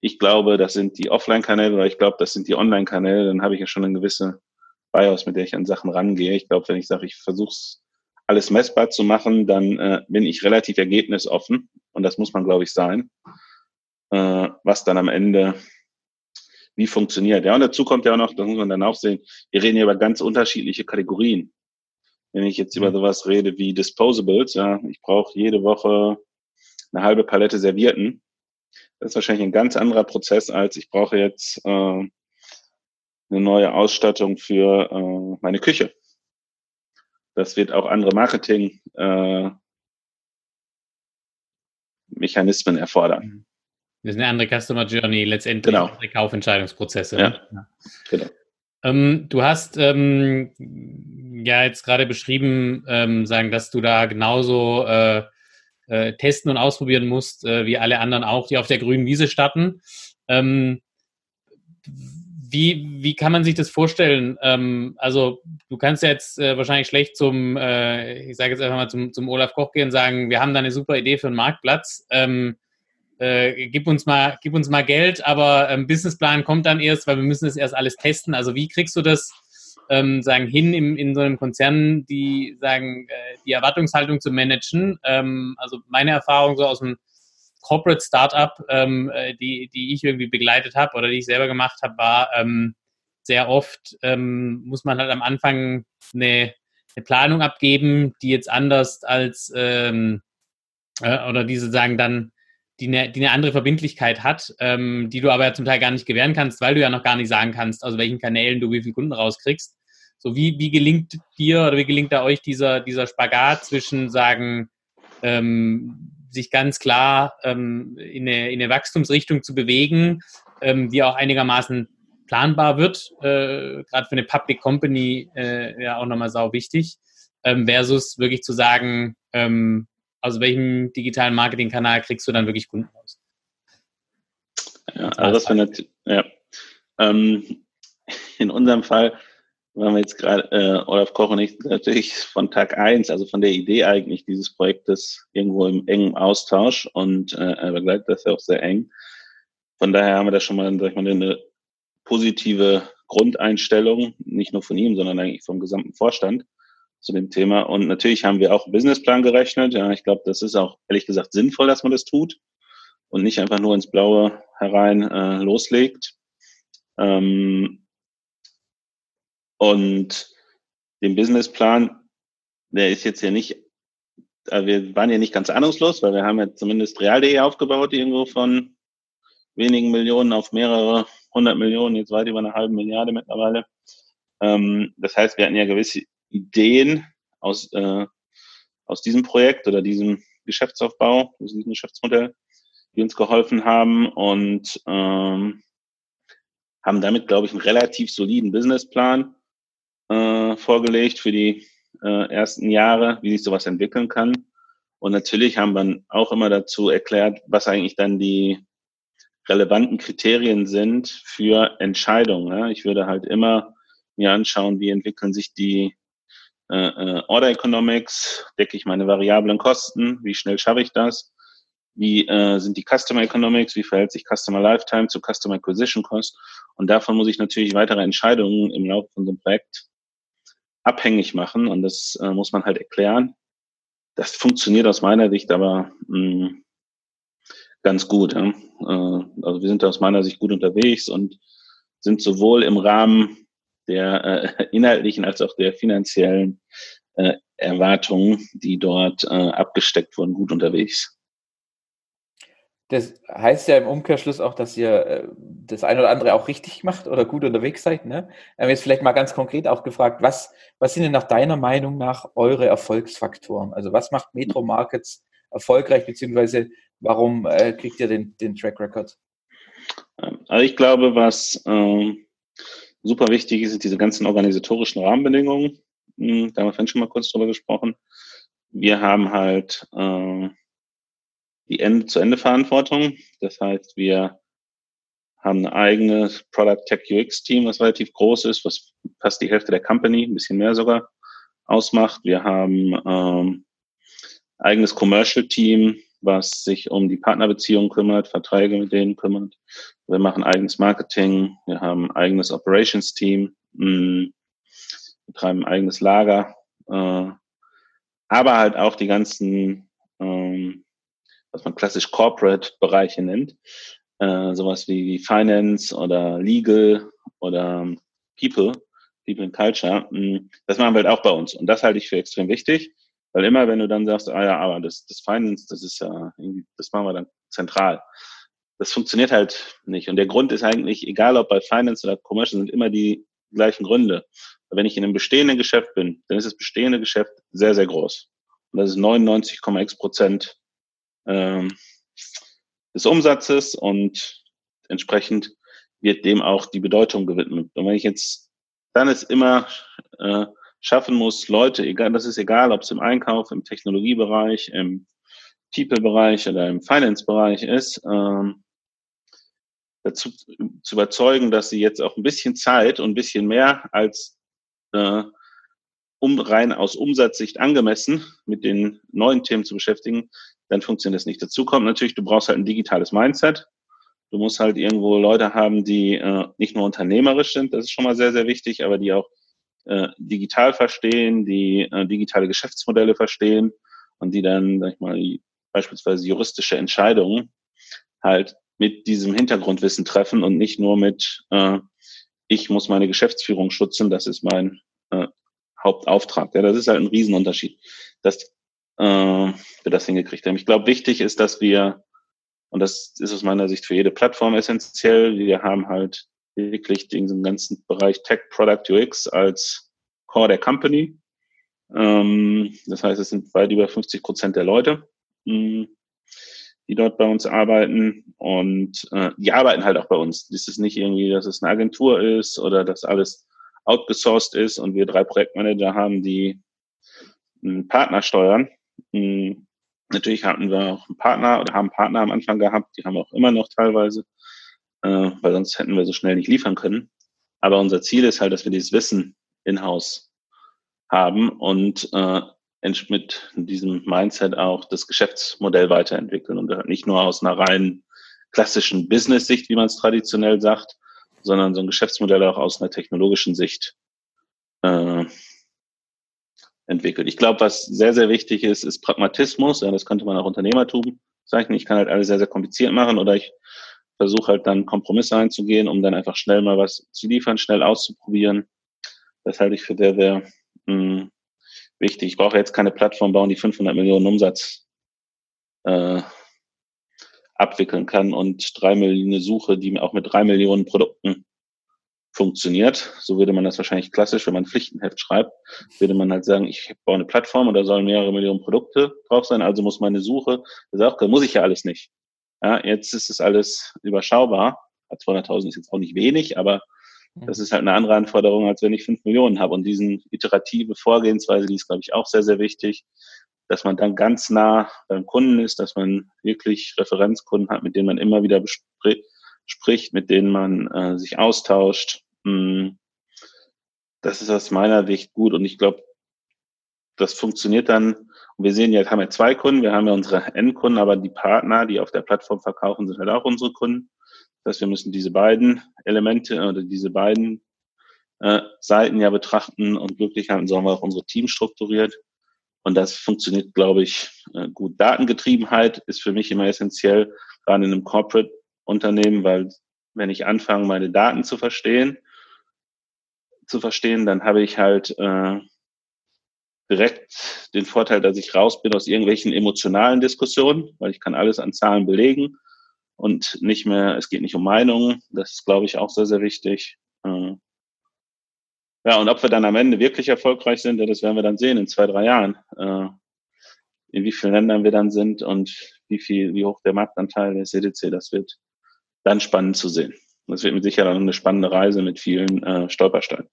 ich glaube, das sind die Offline-Kanäle oder ich glaube, das sind die Online-Kanäle, dann habe ich ja schon eine gewisse BIOS, mit der ich an Sachen rangehe. Ich glaube, wenn ich sage, ich versuche es alles messbar zu machen, dann äh, bin ich relativ ergebnisoffen und das muss man, glaube ich, sein, äh, was dann am Ende wie funktioniert. Ja, und dazu kommt ja auch noch, das muss man dann auch sehen, wir reden hier über ganz unterschiedliche Kategorien. Wenn ich jetzt über mhm. sowas rede wie Disposables, ja, ich brauche jede Woche eine halbe Palette Servierten. Das ist wahrscheinlich ein ganz anderer Prozess, als ich brauche jetzt äh, eine neue Ausstattung für äh, meine Küche. Das wird auch andere Marketing äh, Mechanismen erfordern. Mhm. Das ist eine andere Customer Journey, letztendlich genau. andere Kaufentscheidungsprozesse. Ja, ja. genau. Ähm, du hast ähm, ja jetzt gerade beschrieben, ähm, sagen, dass du da genauso äh, äh, testen und ausprobieren musst, äh, wie alle anderen auch, die auf der grünen Wiese starten. Ähm, wie, wie kann man sich das vorstellen? Ähm, also du kannst ja jetzt äh, wahrscheinlich schlecht zum, äh, ich sage jetzt einfach mal zum, zum Olaf Koch gehen und sagen, wir haben da eine super Idee für einen Marktplatz. Ähm, äh, gib uns mal, gib uns mal Geld, aber ähm, Businessplan kommt dann erst, weil wir müssen es erst alles testen. Also wie kriegst du das ähm, sagen hin im, in so einem Konzern, die sagen äh, die Erwartungshaltung zu managen? Ähm, also meine Erfahrung so aus dem Corporate Startup, ähm, äh, die die ich irgendwie begleitet habe oder die ich selber gemacht habe, war ähm, sehr oft ähm, muss man halt am Anfang eine, eine Planung abgeben, die jetzt anders als ähm, äh, oder diese sagen dann die eine, die eine andere Verbindlichkeit hat, ähm, die du aber zum Teil gar nicht gewähren kannst, weil du ja noch gar nicht sagen kannst, aus welchen Kanälen du wie viele Kunden rauskriegst. So wie, wie gelingt dir oder wie gelingt da euch dieser, dieser Spagat zwischen sagen, ähm, sich ganz klar ähm, in, eine, in eine Wachstumsrichtung zu bewegen, ähm, die auch einigermaßen planbar wird, äh, gerade für eine Public Company äh, ja auch nochmal sau wichtig, ähm, versus wirklich zu sagen, ähm, aus welchem digitalen Marketingkanal kriegst du dann wirklich Kunden raus? Ja, also das wäre ja. Ähm, in unserem Fall waren wir jetzt gerade, äh, Olaf Koch und ich natürlich von Tag eins, also von der Idee eigentlich dieses Projektes irgendwo im engen Austausch und äh, er begleitet das ja auch sehr eng. Von daher haben wir da schon mal, sag ich mal, eine positive Grundeinstellung, nicht nur von ihm, sondern eigentlich vom gesamten Vorstand zu dem Thema. Und natürlich haben wir auch einen Businessplan gerechnet. Ja, ich glaube, das ist auch ehrlich gesagt sinnvoll, dass man das tut und nicht einfach nur ins Blaue herein äh, loslegt. Ähm, und den Businessplan, der ist jetzt ja nicht, äh, wir waren ja nicht ganz ahnungslos, weil wir haben ja zumindest Real.de aufgebaut, irgendwo von wenigen Millionen auf mehrere hundert Millionen, jetzt weit über eine halbe Milliarde mittlerweile. Ähm, das heißt, wir hatten ja gewisse Ideen aus, äh, aus diesem Projekt oder diesem Geschäftsaufbau, diesem Geschäftsmodell, die uns geholfen haben und ähm, haben damit, glaube ich, einen relativ soliden Businessplan äh, vorgelegt für die äh, ersten Jahre, wie sich sowas entwickeln kann. Und natürlich haben wir auch immer dazu erklärt, was eigentlich dann die relevanten Kriterien sind für Entscheidungen. Ich würde halt immer mir anschauen, wie entwickeln sich die äh, äh, Order Economics, decke ich meine variablen Kosten, wie schnell schaffe ich das, wie äh, sind die Customer Economics, wie verhält sich Customer Lifetime zu Customer Acquisition Cost und davon muss ich natürlich weitere Entscheidungen im Laufe von einem Projekt abhängig machen und das äh, muss man halt erklären. Das funktioniert aus meiner Sicht aber mh, mm, ganz gut. Ja? Äh, also wir sind aus meiner Sicht gut unterwegs und sind sowohl im Rahmen der äh, inhaltlichen als auch der finanziellen äh, Erwartungen, die dort äh, abgesteckt wurden, gut unterwegs. Das heißt ja im Umkehrschluss auch, dass ihr äh, das eine oder andere auch richtig macht oder gut unterwegs seid. Ne? Ähm, jetzt vielleicht mal ganz konkret auch gefragt, was, was sind denn nach deiner Meinung nach eure Erfolgsfaktoren? Also was macht Metro Markets erfolgreich, beziehungsweise warum äh, kriegt ihr den, den Track Record? Also ich glaube, was äh, super wichtig sind diese ganzen organisatorischen Rahmenbedingungen. Hm, da haben wir vorhin schon mal kurz drüber gesprochen. Wir haben halt äh, die Ende-zu-Ende-Verantwortung. Das heißt, wir haben ein eigenes Product Tech UX Team, was relativ groß ist, was fast die Hälfte der Company, ein bisschen mehr sogar, ausmacht. Wir haben ähm, eigenes Commercial Team, was sich um die Partnerbeziehungen kümmert, Verträge mit denen kümmert. Wir machen eigenes Marketing, wir haben ein eigenes Operations Team, mh, betreiben ein eigenes Lager, äh, aber halt auch die ganzen ähm, was man klassisch Corporate-Bereiche nennt, äh, sowas wie Finance oder Legal oder People, People and Culture, mh, hm, das machen wir halt auch bei uns. Und das halte ich für extrem wichtig, weil immer, wenn du dann sagst, ah ja, aber das, das Finance, das ist ja, das machen wir dann zentral. Das funktioniert halt nicht. Und der Grund ist eigentlich, egal ob bei Finance oder Commercial, sind immer die gleichen Gründe. Wenn ich in einem bestehenden Geschäft bin, dann ist das bestehende Geschäft sehr, sehr groß. Und das ist 99,x Prozent ähm, des Umsatzes und entsprechend wird dem auch die Bedeutung gewidmet. Und wenn ich jetzt dann es immer äh, schaffen muss, Leute, egal, das ist egal, ob es im Einkauf, im Technologiebereich, im People-Bereich oder im Finance-Bereich ist, ähm, dazu zu überzeugen, dass sie jetzt auch ein bisschen Zeit und ein bisschen mehr als äh, um rein aus Umsatzsicht angemessen mit den neuen Themen zu beschäftigen, dann funktioniert das nicht. Dazu kommt natürlich, du brauchst halt ein digitales Mindset. Du musst halt irgendwo Leute haben, die äh, nicht nur unternehmerisch sind, das ist schon mal sehr, sehr wichtig, aber die auch äh, digital verstehen, die äh, digitale Geschäftsmodelle verstehen und die dann, sag ich mal, beispielsweise juristische Entscheidungen halt mit diesem Hintergrundwissen treffen und nicht nur mit, äh, ich muss meine Geschäftsführung schützen, das ist mein äh, Hauptauftrag. Ja, das ist halt ein Riesenunterschied. Das äh, wir das hingekriegt haben. Ich glaube, wichtig ist, dass wir, und das ist aus meiner Sicht für jede Plattform essentiell, wir haben halt wirklich den ganzen Bereich Tech Product UX als Core der Company. Ähm, das heißt, es sind weit über 50 Prozent der Leute, mh, hm, die dort bei uns arbeiten. Und äh, die arbeiten halt auch bei uns. Das ist nicht irgendwie, dass es eine Agentur ist oder dass alles outgesourced ist und wir drei Projektmanager haben, die einen Partner steuern. Hm, natürlich hatten wir auch einen Partner oder haben Partner am Anfang gehabt, die haben wir auch immer noch teilweise, äh, weil sonst hätten wir so schnell nicht liefern können. Aber unser Ziel ist halt, dass wir dieses Wissen in-house haben und äh, mit diesem Mindset auch das Geschäftsmodell weiterentwickeln und nicht nur aus einer rein klassischen Business-Sicht, wie man es traditionell sagt, sondern so ein Geschäftsmodell auch aus einer technologischen Sicht äh, entwickelt. Ich glaube, was sehr, sehr wichtig ist, ist Pragmatismus. Ja, das könnte man auch Unternehmertum zeichnen. Ich kann halt alles sehr, sehr kompliziert machen oder ich versuche halt dann Kompromisse einzugehen, um dann einfach schnell mal was zu liefern, schnell auszuprobieren. Das halte ich für sehr, sehr mh, hm, wichtig. Ich brauche jetzt keine Plattform bauen, die 500 Millionen Umsatz äh, abwickeln kann und drei Millionen Suche, die auch mit drei Millionen Produkten funktioniert. So würde man das wahrscheinlich klassisch, wenn man Pflichtenheft schreibt, würde man halt sagen, ich baue eine Plattform und da sollen mehrere Millionen Produkte drauf sein, also muss meine Suche, das auch, muss ich ja alles nicht. Ja, jetzt ist es alles überschaubar. 200.000 ist jetzt auch nicht wenig, aber das ist halt eine andere Anforderung, als wenn ich fünf Millionen habe. Und diesen iterative Vorgehensweise, die ist, glaube ich, auch sehr, sehr wichtig, dass man dann ganz nah beim Kunden ist, dass man wirklich Referenzkunden hat, mit denen man immer wieder spricht, mit denen man äh, sich austauscht, hm. Das ist aus meiner Sicht gut und ich glaube, das funktioniert dann. Und wir sehen ja, haben ja zwei Kunden. Wir haben ja unsere Endkunden, aber die Partner, die auf der Plattform verkaufen, sind halt auch unsere Kunden. Das heißt, wir müssen diese beiden Elemente oder diese beiden äh, Seiten ja betrachten und glücklich haben wir auch unsere Team strukturiert. Und das funktioniert, glaube ich, äh, gut. Datengetriebenheit ist für mich immer essentiell, gerade in einem Corporate-Unternehmen, weil wenn ich anfange, meine Daten zu verstehen, zu verstehen, dann habe ich halt äh, direkt den Vorteil, dass ich raus bin aus irgendwelchen emotionalen Diskussionen, weil ich kann alles an Zahlen belegen. und nicht mehr, es geht nicht um Meinungen. Das ist, glaube ich, auch sehr, sehr wichtig. Äh, ja, und ob wir dann am Ende wirklich erfolgreich sind, das werden wir dann sehen in zwei, drei Jahren. Äh, in wie vielen Ländern wir dann sind und wie viel, wie hoch der Marktanteil der CDC, das wird dann spannend zu sehen. Das wird mit Sicherheit eine spannende Reise mit vielen äh, Stolpersteinen.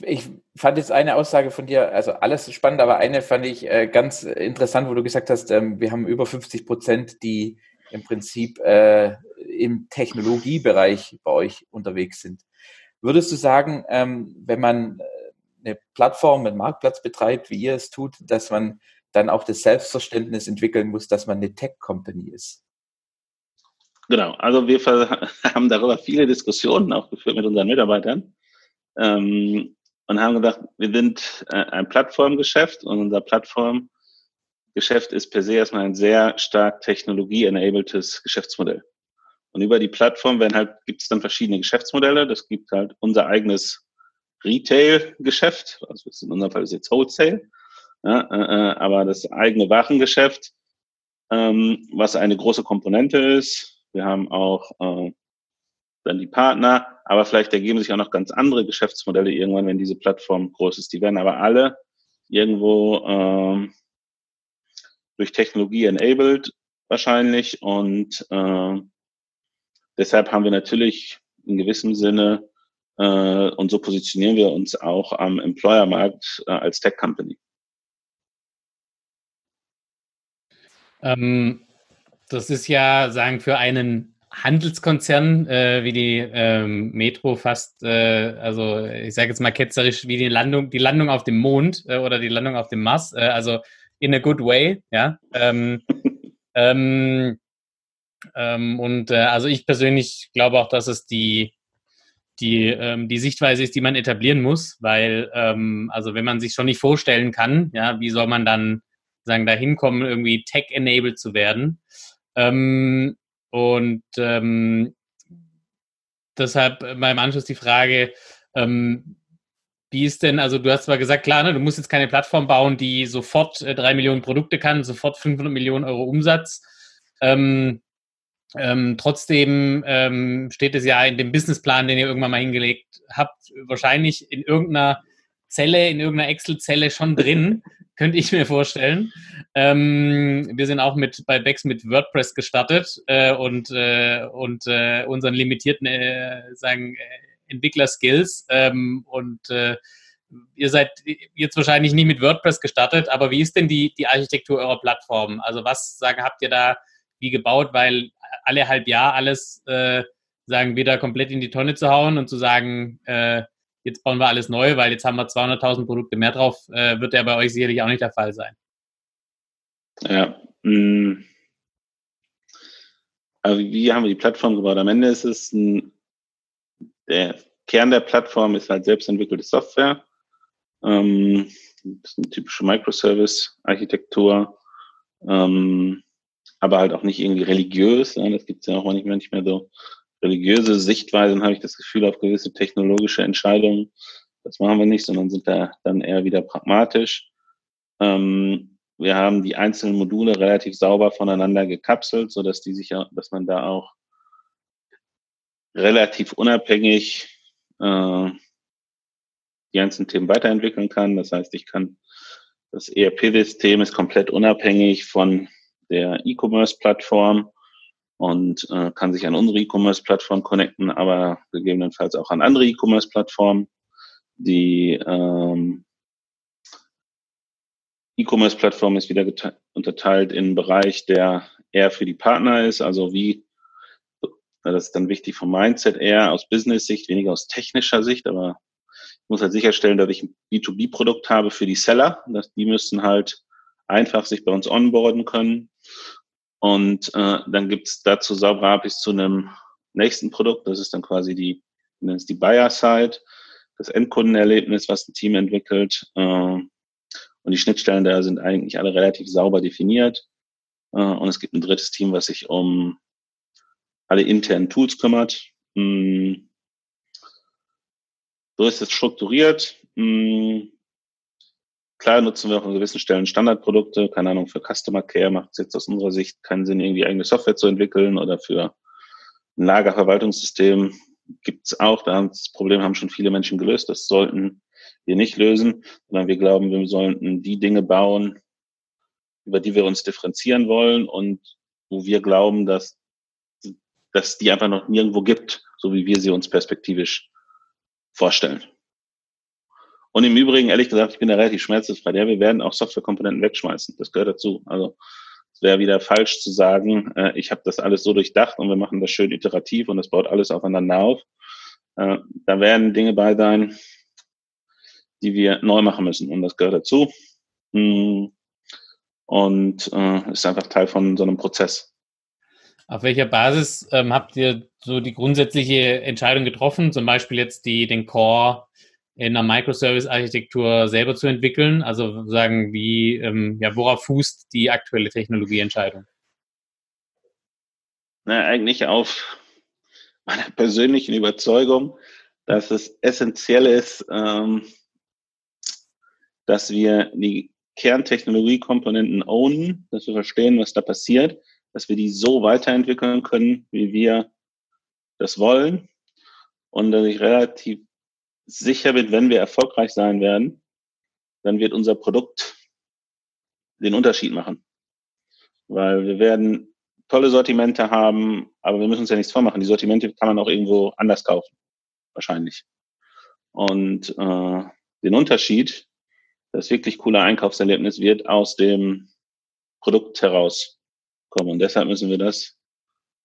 Ich fand jetzt eine Aussage von dir, also alles spannend, aber eine fand ich äh, ganz interessant, wo du gesagt hast, ähm, wir haben über 50 Prozent, die im Prinzip äh, im Technologiebereich bei euch unterwegs sind. Würdest du sagen, ähm, wenn man äh, eine Plattform, einen Marktplatz betreibt, wie ihr es tut, dass man dann auch das Selbstverständnis entwickeln muss, dass man eine Tech-Company ist? Genau, also wir haben darüber viele Diskussionen auch geführt mit unseren Mitarbeitern ähm, und haben gedacht, wir sind äh, ein Plattformgeschäft und unser Plattformgeschäft ist per se erstmal ein sehr stark technologie-enabledes Geschäftsmodell. Und über die Plattform halt, gibt es dann verschiedene Geschäftsmodelle. Das gibt halt unser eigenes Retail-Geschäft, also in unserem Fall ist jetzt Wholesale, ja, äh, äh, aber das eigene Warengeschäft, ähm, was eine große Komponente ist, wir haben auch äh, dann die Partner, aber vielleicht ergeben sich auch noch ganz andere Geschäftsmodelle irgendwann, wenn diese Plattform groß ist. Die werden aber alle irgendwo ähm, durch Technologie enabled wahrscheinlich und äh, deshalb haben wir natürlich in gewissem Sinne äh, und so positionieren wir uns auch am Employer-Markt äh, als Tech-Company. Ähm, das ist ja, sagen, für einen Handelskonzern äh, wie die ähm, Metro fast, äh, also ich sage jetzt mal ketzerisch, wie die Landung, die Landung auf dem Mond äh, oder die Landung auf dem Mars, äh, also in a good way, ja. Ähm, ähm, ähm, und äh, also ich persönlich glaube auch, dass es die die, ähm, die Sichtweise ist, die man etablieren muss, weil ähm, also wenn man sich schon nicht vorstellen kann, ja, wie soll man dann sagen, dahin kommen, irgendwie tech-enabled zu werden? Ähm, und ähm, deshalb beim Anschluss die Frage, ähm, wie ist denn, also du hast zwar gesagt, klar, ne, du musst jetzt keine Plattform bauen, die sofort äh, drei Millionen Produkte kann, sofort 500 Millionen Euro Umsatz. Ähm, ähm, trotzdem ähm, steht es ja in dem Businessplan, den ihr irgendwann mal hingelegt habt, wahrscheinlich in irgendeiner Zelle, in irgendeiner Excel-Zelle schon drin, könnte ich mir vorstellen. Ähm, wir sind auch mit bei Bex mit WordPress gestartet äh, und, äh, und äh, unseren limitierten äh, sagen, äh, Entwickler-Skills. Ähm, und äh, ihr seid jetzt wahrscheinlich nie mit WordPress gestartet, aber wie ist denn die, die Architektur eurer Plattform? Also was sagen, habt ihr da wie gebaut? Weil alle halb Jahr alles sagen, wieder komplett in die Tonne zu hauen und zu sagen, jetzt bauen wir alles neu, weil jetzt haben wir 200.000 Produkte mehr drauf, äh, wird ja bei euch sicherlich auch nicht der Fall sein. Ja. Mh. Mm. Also wie haben wir die Plattform gebaut? Am Ende ist es ein, der Kern der Plattform ist halt selbstentwickelte Software. Ähm, das ist eine typische Microservice-Architektur, ähm, aber halt auch nicht irgendwie religiös. Das gibt es ja auch manchmal nicht mehr so religiöse Sichtweisen, habe ich das Gefühl, auf gewisse technologische Entscheidungen. Das machen wir nicht, sondern sind da dann eher wieder pragmatisch. Ähm, wir haben die einzelnen Module relativ sauber voneinander gekapselt, so dass die sich, dass man da auch relativ unabhängig äh, die einzelnen Themen weiterentwickeln kann. Das heißt, ich kann das ERP-System ist komplett unabhängig von der E-Commerce-Plattform und äh, kann sich an unsere E-Commerce-Plattform connecten, aber gegebenenfalls auch an andere E-Commerce-Plattformen. Die ähm, E-Commerce-Plattform ist wieder unterteilt in einen Bereich, der eher für die Partner ist, also wie, das ist dann wichtig vom Mindset eher aus Business-Sicht, weniger aus technischer Sicht, aber ich muss halt sicherstellen, dass ich ein B2B-Produkt habe für die Seller, dass die müssen halt einfach sich bei uns onboarden können und äh, dann gibt's dazu saubere APIs zu einem nächsten Produkt. Das ist dann quasi die, nennt es die Buyer-Side, das Endkundenerlebnis, was ein Team entwickelt. Äh, und die Schnittstellen da sind eigentlich alle relativ sauber definiert. Äh, und es gibt ein drittes Team, was sich um alle internen Tools kümmert. Mm. So ist es strukturiert. Mm. Klar nutzen wir auch an gewissen Stellen Standardprodukte. Keine Ahnung, für Customer Care macht es jetzt aus unserer Sicht keinen Sinn, irgendwie eigene Software zu entwickeln oder für ein Lagerverwaltungssystem gibt es auch. Das Problem haben schon viele Menschen gelöst. Das sollten wir nicht lösen, sondern wir glauben, wir sollten die Dinge bauen, über die wir uns differenzieren wollen und wo wir glauben, dass, dass die einfach noch nirgendwo gibt, so wie wir sie uns perspektivisch vorstellen. Und im Übrigen, ehrlich gesagt, ich bin da relativ schmerzensfrei. Ja, wir werden auch Softwarekomponenten wegschmeißen. Das gehört dazu. Also es wäre wieder falsch zu sagen, äh, ich habe das alles so durchdacht und wir machen das schön iterativ und das baut alles aufeinander auf. Äh, da werden Dinge bei sein, die wir neu machen müssen und das gehört dazu. Hm. Und äh, ist einfach Teil von so einem Prozess. Auf welcher Basis ähm, habt ihr so die grundsätzliche Entscheidung getroffen, zum Beispiel jetzt die, den Core in einer Microservice-Architektur selber zu entwickeln? Also sagen, wie, ähm, ja, worauf fußt die aktuelle Technologieentscheidung? Na, eigentlich auf meiner persönlichen Überzeugung, dass es essentiell ist, ähm, dass wir die Kerntechnologiekomponenten ownen, dass wir verstehen, was da passiert, dass wir die so weiterentwickeln können, wie wir das wollen und dass ich relativ sicher bin, wenn wir erfolgreich sein werden, dann wird unser Produkt den Unterschied machen. Weil wir werden tolle Sortimente haben, aber wir müssen uns ja nichts vormachen. Die Sortimente kann man auch irgendwo anders kaufen, wahrscheinlich. Und äh, den Unterschied, das wirklich coole Einkaufserlebnis wird aus dem Produkt herauskommen. Und deshalb müssen wir das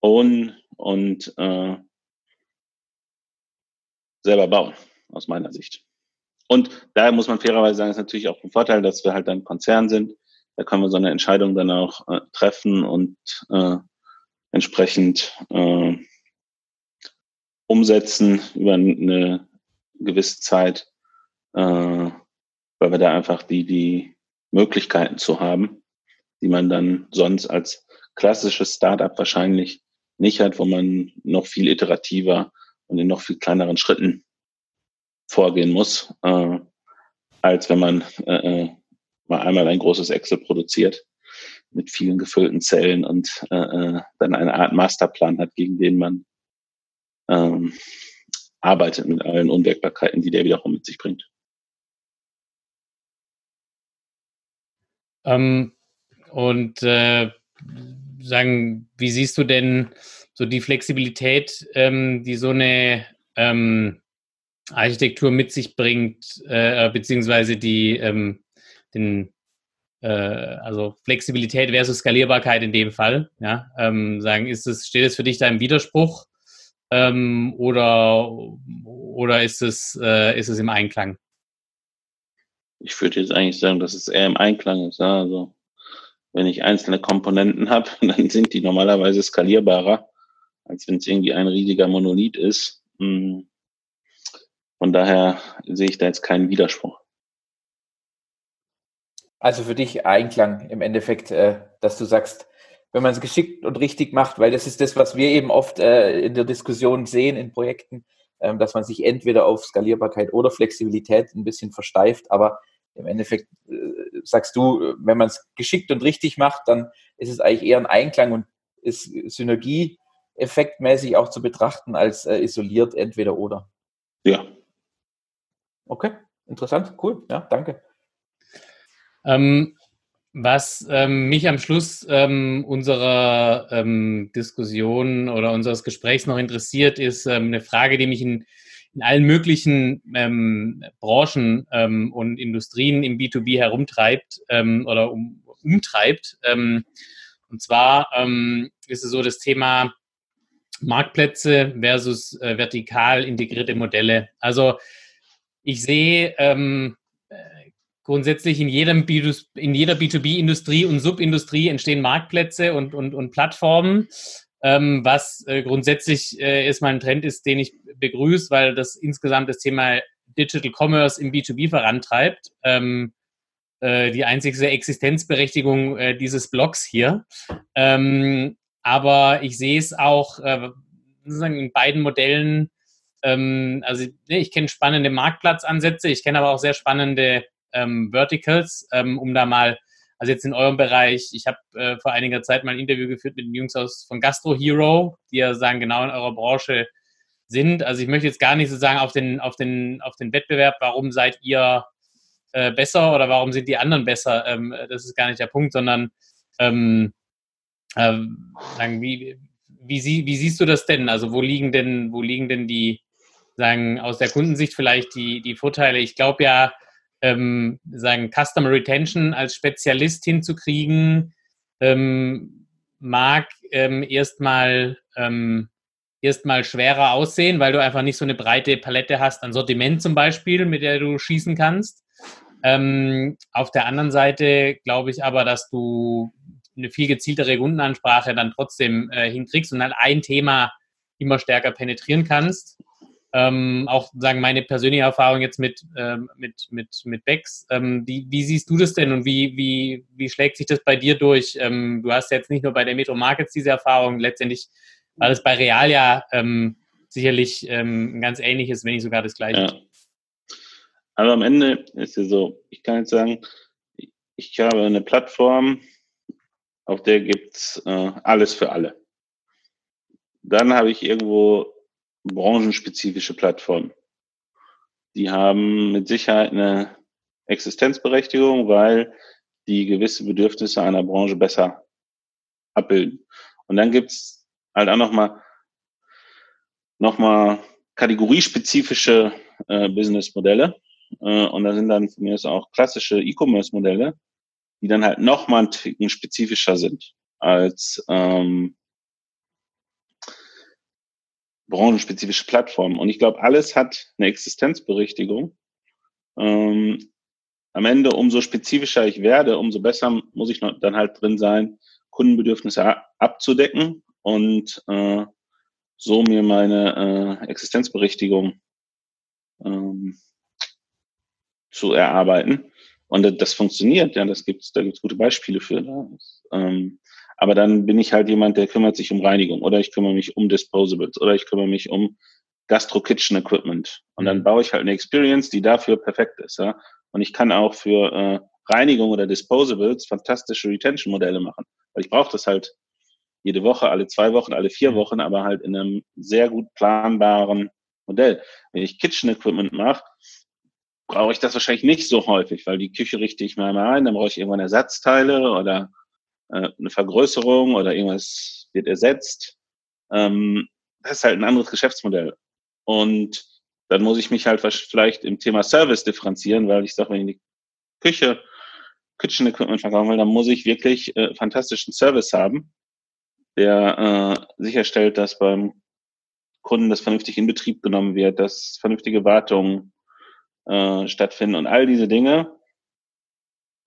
own und äh, selber bauen aus meiner Sicht. Und daher muss man fairerweise sagen, ist natürlich auch ein Vorteil, dass wir halt ein Konzern sind. Da können wir so eine Entscheidung dann auch äh, treffen und äh, entsprechend äh, umsetzen über eine gewisse Zeit, äh, weil wir da einfach die, die Möglichkeiten zu haben, die man dann sonst als klassisches Startup wahrscheinlich nicht hat, wo man noch viel iterativer und in noch viel kleineren Schritten vorgehen muss, äh, als wenn man äh, äh, mal einmal ein großes Excel produziert mit vielen gefüllten Zellen und äh, äh, dann eine Art Masterplan hat, gegen den man ähm, arbeitet mit allen Unwägbarkeiten, die der wiederum mit sich bringt. Ähm, und äh, sagen, wie siehst du denn so die Flexibilität, ähm, die so eine ähm, Architektur mit sich bringt, äh, beziehungsweise die ähm, den äh, also Flexibilität versus Skalierbarkeit in dem Fall. Ja, ähm, sagen, ist es, steht es für dich da im Widerspruch ähm, oder, oder ist es, äh, ist es im Einklang? Ich würde jetzt eigentlich sagen, dass es eher im Einklang ist. Ja? Also wenn ich einzelne Komponenten habe, dann sind die normalerweise skalierbarer, als wenn es irgendwie ein riesiger Monolith ist. Hm von daher sehe ich da jetzt keinen Widerspruch. Also für dich Einklang im Endeffekt, äh, dass du sagst, wenn man es geschickt und richtig macht, weil das ist das, was wir eben oft äh, in der Diskussion sehen in Projekten, ähm, dass man sich entweder auf Skalierbarkeit oder Flexibilität ein bisschen versteift, aber im Endeffekt äh, sagst du, wenn man es geschickt und richtig macht, dann ist es eigentlich eher ein Einklang und ist synergieeffektmäßig auch zu betrachten als isoliert entweder oder. Ja, Okay, interessant, cool, ja, danke. Ähm, was ähm, mich am Schluss ähm, unserer ähm, Diskussion oder unseres Gesprächs noch interessiert, ist ähm, eine Frage, die mich in, in allen möglichen ähm, Branchen und Industrien im B2B herumtreibt oder um, umtreibt. und zwar ist es so das Thema Marktplätze versus äh, vertikal integrierte Modelle. Also ich sehe ähm, grundsätzlich in, jedem B, in jeder B2B-Industrie und Subindustrie entstehen Marktplätze und, und, und Plattformen, ähm, was äh, grundsätzlich äh, erstmal ein Trend ist, den ich begrüße, weil das insgesamt das Thema Digital Commerce im B2B vorantreibt. Ähm, äh, die einzige Existenzberechtigung äh, dieses Blogs hier. Ähm, aber ich sehe es auch äh, in beiden Modellen ähm, also ich kenne spannende Marktplatzansätze, ich kenne aber auch sehr spannende ähm, Verticals, ähm, um da mal, also jetzt in eurem Bereich, ich habe äh, vor einiger Zeit mal ein Interview geführt mit den Jungs aus von Gastro Hero, die ja sagen, genau in eurer Branche sind. Also ich möchte jetzt gar nicht so sagen auf den, auf den, auf den Wettbewerb, warum seid ihr äh, besser oder warum sind die anderen besser? Ähm, das ist gar nicht der Punkt, sondern ähm, äh, sagen, wie, wie, sie, wie siehst du das denn? Also wo liegen denn, wo liegen denn die, sagen, aus der Kundensicht vielleicht die, die Vorteile? Ich glaube ja, ähm, sagen, Customer Retention als Spezialist hinzukriegen, ähm, mag ähm, erstmal ähm, erstmal schwerer aussehen, weil du einfach nicht so eine breite Palette hast an Sortiment zum Beispiel, mit der du schießen kannst. Ähm, auf der anderen Seite glaube ich aber, dass du eine viel gezieltere Kundenansprache dann trotzdem äh, hinkriegst und dann ein Thema immer stärker penetrieren kannst. Ähm, auch sagen meine persönliche Erfahrung jetzt mit ähm, mit mit mit Becks. Ähm, wie, wie siehst du das denn und wie wie wie schlägt sich das bei dir durch? Ähm, du hast jetzt nicht nur bei der Metro Markets diese Erfahrung. Letztendlich war das bei Real ja ähm, sicherlich ähm, ein ganz ähnliches, wenn nicht sogar das gleiche. Ja. Aber am Ende ist es so, ich kann jetzt sagen, ich habe eine Plattform, auf der gibt's äh, alles für alle. Dann habe ich irgendwo branchenspezifische Plattformen. Die haben mit Sicherheit eine Existenzberechtigung, weil die gewisse Bedürfnisse einer Branche besser abbilden. Und dann gibt's halt auch nochmal noch mal kategoriespezifische äh, Businessmodelle. Äh, und da sind dann von mir auch klassische E-Commerce-Modelle, die dann halt nochmal ein Ticken spezifischer sind als ähm, branchenspezifische Plattformen. Und ich glaube, alles hat eine Existenzberechtigung. Ähm, am Ende, umso spezifischer ich werde, umso besser muss ich dann halt drin sein, Kundenbedürfnisse abzudecken und äh, so mir meine äh, Existenzberechtigung ähm, zu erarbeiten. Und das funktioniert, ja, das gibt's, da gibt's gute Beispiele für. Ne? Ähm, aber dann bin ich halt jemand, der kümmert sich um Reinigung oder ich kümmere mich um Disposables oder ich kümmere mich um Gastro-Kitchen-Equipment. Und dann mhm. baue ich halt eine Experience, die dafür perfekt ist. Ja? Und ich kann auch für äh, Reinigung oder Disposables fantastische Retention-Modelle machen. Weil ich brauche das halt jede Woche, alle zwei Wochen, alle vier mhm. Wochen, aber halt in einem sehr gut planbaren Modell. Wenn ich Kitchen-Equipment mache, brauche ich das wahrscheinlich nicht so häufig, weil die Küche richte ich mal ein, dann brauche ich irgendwann Ersatzteile oder äh, eine Vergrößerung oder irgendwas wird ersetzt. Ähm, das ist halt ein anderes Geschäftsmodell. Und dann muss ich mich halt vielleicht im Thema Service differenzieren, weil ich sage, wenn ich die Küche, Kitchen Equipment verkaufen will, dann muss ich wirklich äh, fantastischen Service haben, der äh, sicherstellt, dass beim Kunden das vernünftig in Betrieb genommen wird, dass vernünftige Wartungen äh, stattfinden und all diese Dinge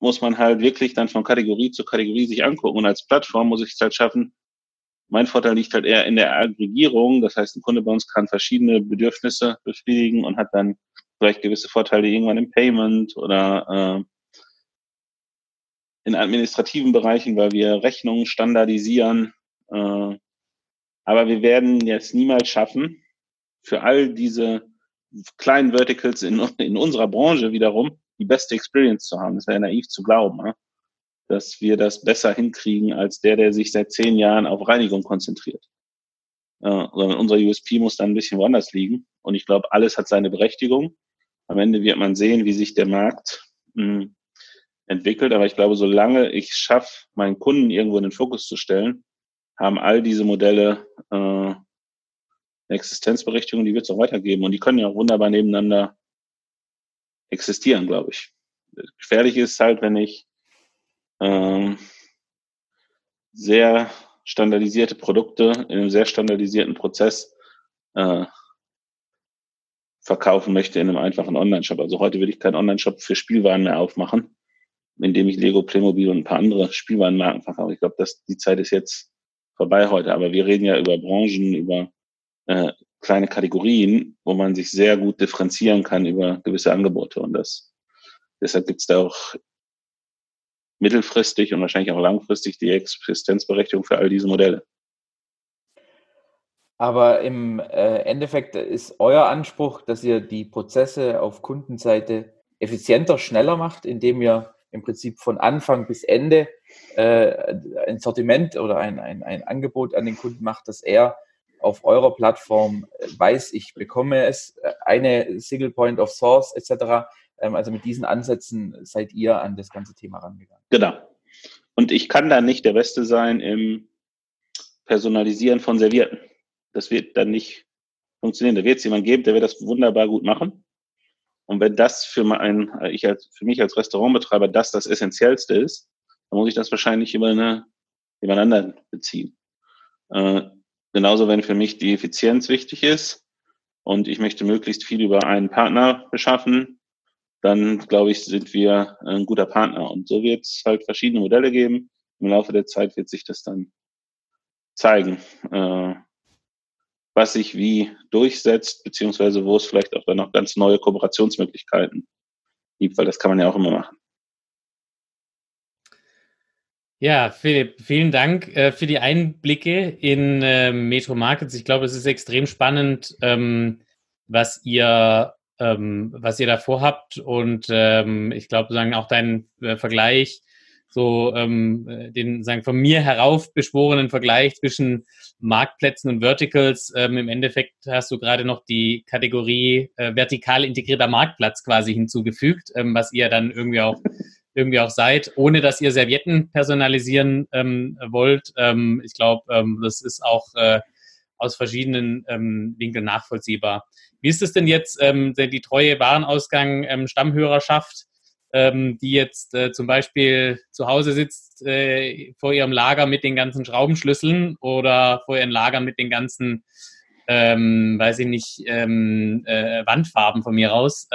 muss man halt wirklich dann von Kategorie zu Kategorie sich angucken. Und als Plattform muss ich es halt schaffen. Mein Vorteil liegt halt eher in der Aggregierung. Das heißt, ein Kunde bei uns kann verschiedene Bedürfnisse befriedigen und hat dann vielleicht gewisse Vorteile irgendwann im Payment oder äh, in administrativen Bereichen, weil wir Rechnungen standardisieren. Äh, aber wir werden jetzt niemals schaffen, für all diese kleinen Verticals in, in unserer Branche wiederum die beste Experience zu haben. Das wäre naiv zu glauben, ne? dass wir das besser hinkriegen als der, der sich seit zehn Jahren auf Reinigung konzentriert. Äh, unser USP muss dann ein bisschen woanders liegen. Und ich glaube, alles hat seine Berechtigung. Am Ende wird man sehen, wie sich der Markt mh, hm, entwickelt. Aber ich glaube, solange ich schaffe, meinen Kunden irgendwo in den Fokus zu stellen, haben all diese Modelle äh, eine Existenzberechtigung, die wird es auch weitergeben. Und die können ja auch wunderbar nebeneinander existieren, glaube ich. Gefährlich ist halt, wenn ich ähm, sehr standardisierte Produkte in einem sehr standardisierten Prozess äh, verkaufen möchte in einem einfachen Online-Shop. Also heute will ich keinen Online-Shop für Spielwaren mehr aufmachen, indem ich Lego, Playmobil und ein paar andere Spielwarenmarken verkaufe. Ich glaube, dass die Zeit ist jetzt vorbei heute. Aber wir reden ja über Branchen, über äh, kleine Kategorien, wo man sich sehr gut differenzieren kann über gewisse Angebote. Und das, deshalb gibt es da auch mittelfristig und wahrscheinlich auch langfristig die Existenzberechtigung für all diese Modelle. Aber im äh, Endeffekt ist euer Anspruch, dass ihr die Prozesse auf Kundenseite effizienter, schneller macht, indem ihr im Prinzip von Anfang bis Ende äh, ein Sortiment oder ein, ein, ein Angebot an den Kunden macht, dass er auf eurer Plattform äh, weiß, ich bekomme es, äh, eine Single Point of Source etc. Ähm, also mit diesen Ansätzen seid ihr an das ganze Thema rangegangen. Genau. Und ich kann da nicht der Beste sein im Personalisieren von Servierten. Das wird dann nicht funktionieren. Da wird es jemanden geben, der wird das wunderbar gut machen. Und wenn das für, mein, ich als, für mich als Restaurantbetreiber das das Essentiellste ist, dann muss ich das wahrscheinlich über eine, jemand anderen beziehen. Äh, genauso, wenn für mich die Effizienz wichtig ist und ich möchte möglichst viel über einen Partner beschaffen, dann glaube ich, sind wir ein guter Partner. Und so wird es halt verschiedene Modelle geben. Im Laufe der Zeit wird sich das dann zeigen, äh, was sich wie durchsetzt, beziehungsweise wo es vielleicht auch dann noch ganz neue Kooperationsmöglichkeiten gibt, weil das kann man ja auch immer machen. Ja, Philipp, vielen Dank äh, für die Einblicke in äh, Metro Markets. Ich glaube, es ist extrem spannend, ähm, was ihr ähm, was ihr da vorhabt und ähm, ich glaube, sagen auch dein äh, Vergleich, so ähm, den sagen von mir herauf beschworenen Vergleich zwischen Marktplätzen und Verticals. Ähm, Im Endeffekt hast du gerade noch die Kategorie äh, vertikal integrierter Marktplatz quasi hinzugefügt, ähm, was ihr dann irgendwie auch irgendwie auch seid, ohne dass ihr Servietten personalisieren ähm, wollt. Ähm, ich glaube, ähm, das ist auch äh, aus verschiedenen ähm, Winkeln nachvollziehbar. Wie ist es denn jetzt, ähm, die treue Warenausgang ähm, Stammhörerschaft, die jetzt äh, zum Beispiel zu Hause sitzt äh, vor ihrem Lager mit den ganzen Schraubenschlüsseln oder vor ihrem Lager mit den ganzen, weiß ich nicht, äh, Wandfarben von mir raus?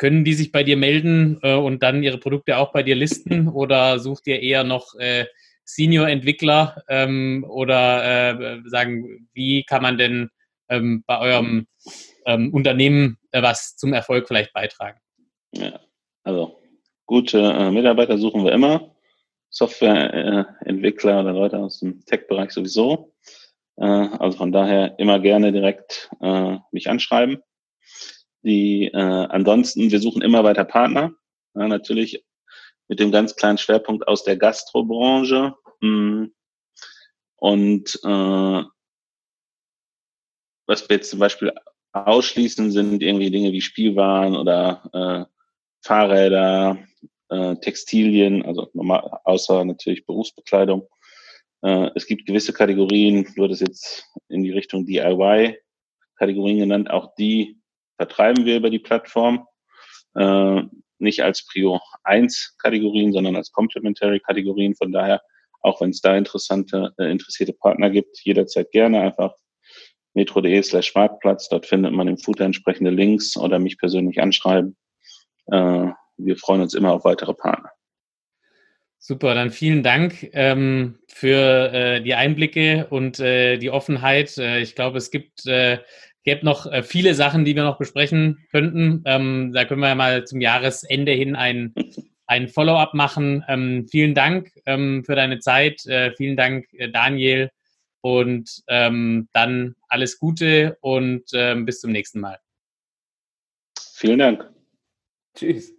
Können die sich bei dir melden äh, und dann ihre Produkte auch bei dir listen oder sucht ihr eher noch äh, Senior-Entwickler ähm, oder äh, sagen, wie kann man denn ähm, bei eurem ähm, Unternehmen äh, was zum Erfolg vielleicht beitragen? Ja, also gute äh, Mitarbeiter suchen wir immer. Softwareentwickler oder Leute aus dem Tech-Bereich sowieso. Äh, also von daher immer gerne direkt mich anschreiben. Die äh, ansonsten, wir suchen immer weiter Partner. Ja, natürlich mit dem ganz kleinen Schwerpunkt aus der Gastrobranche. Mm. Und äh, was wir jetzt zum Beispiel ausschließen, sind irgendwie Dinge wie Spielwaren oder äh, Fahrräder, äh, Textilien, also normal, außer natürlich Berufsbekleidung. Äh, es gibt gewisse Kategorien, du hattest jetzt in die Richtung DIY-Kategorien genannt, auch die vertreiben wir über die Plattform. Äh, nicht als Prio 1 Kategorien, sondern als Complementary Kategorien. Von daher, auch wenn es da interessante, äh, interessierte Partner gibt, jederzeit gerne einfach metro.de slash Marktplatz. Dort findet man im Footer entsprechende Links oder mich persönlich anschreiben. Äh, wir freuen uns immer auf weitere Partner. Super, dann vielen Dank ähm, für äh, die Einblicke und äh, die Offenheit. Äh, ich glaube, es gibt äh, gäbe noch äh, viele Sachen, die wir noch besprechen könnten. Ähm, da können wir ja mal zum Jahresende hin ein, ein Follow-up machen. Ähm, vielen Dank ähm, für deine Zeit. Äh, vielen Dank, äh, Daniel. Und ähm, dann alles Gute und ähm, bis zum nächsten Mal. Vielen Dank. Tschüss.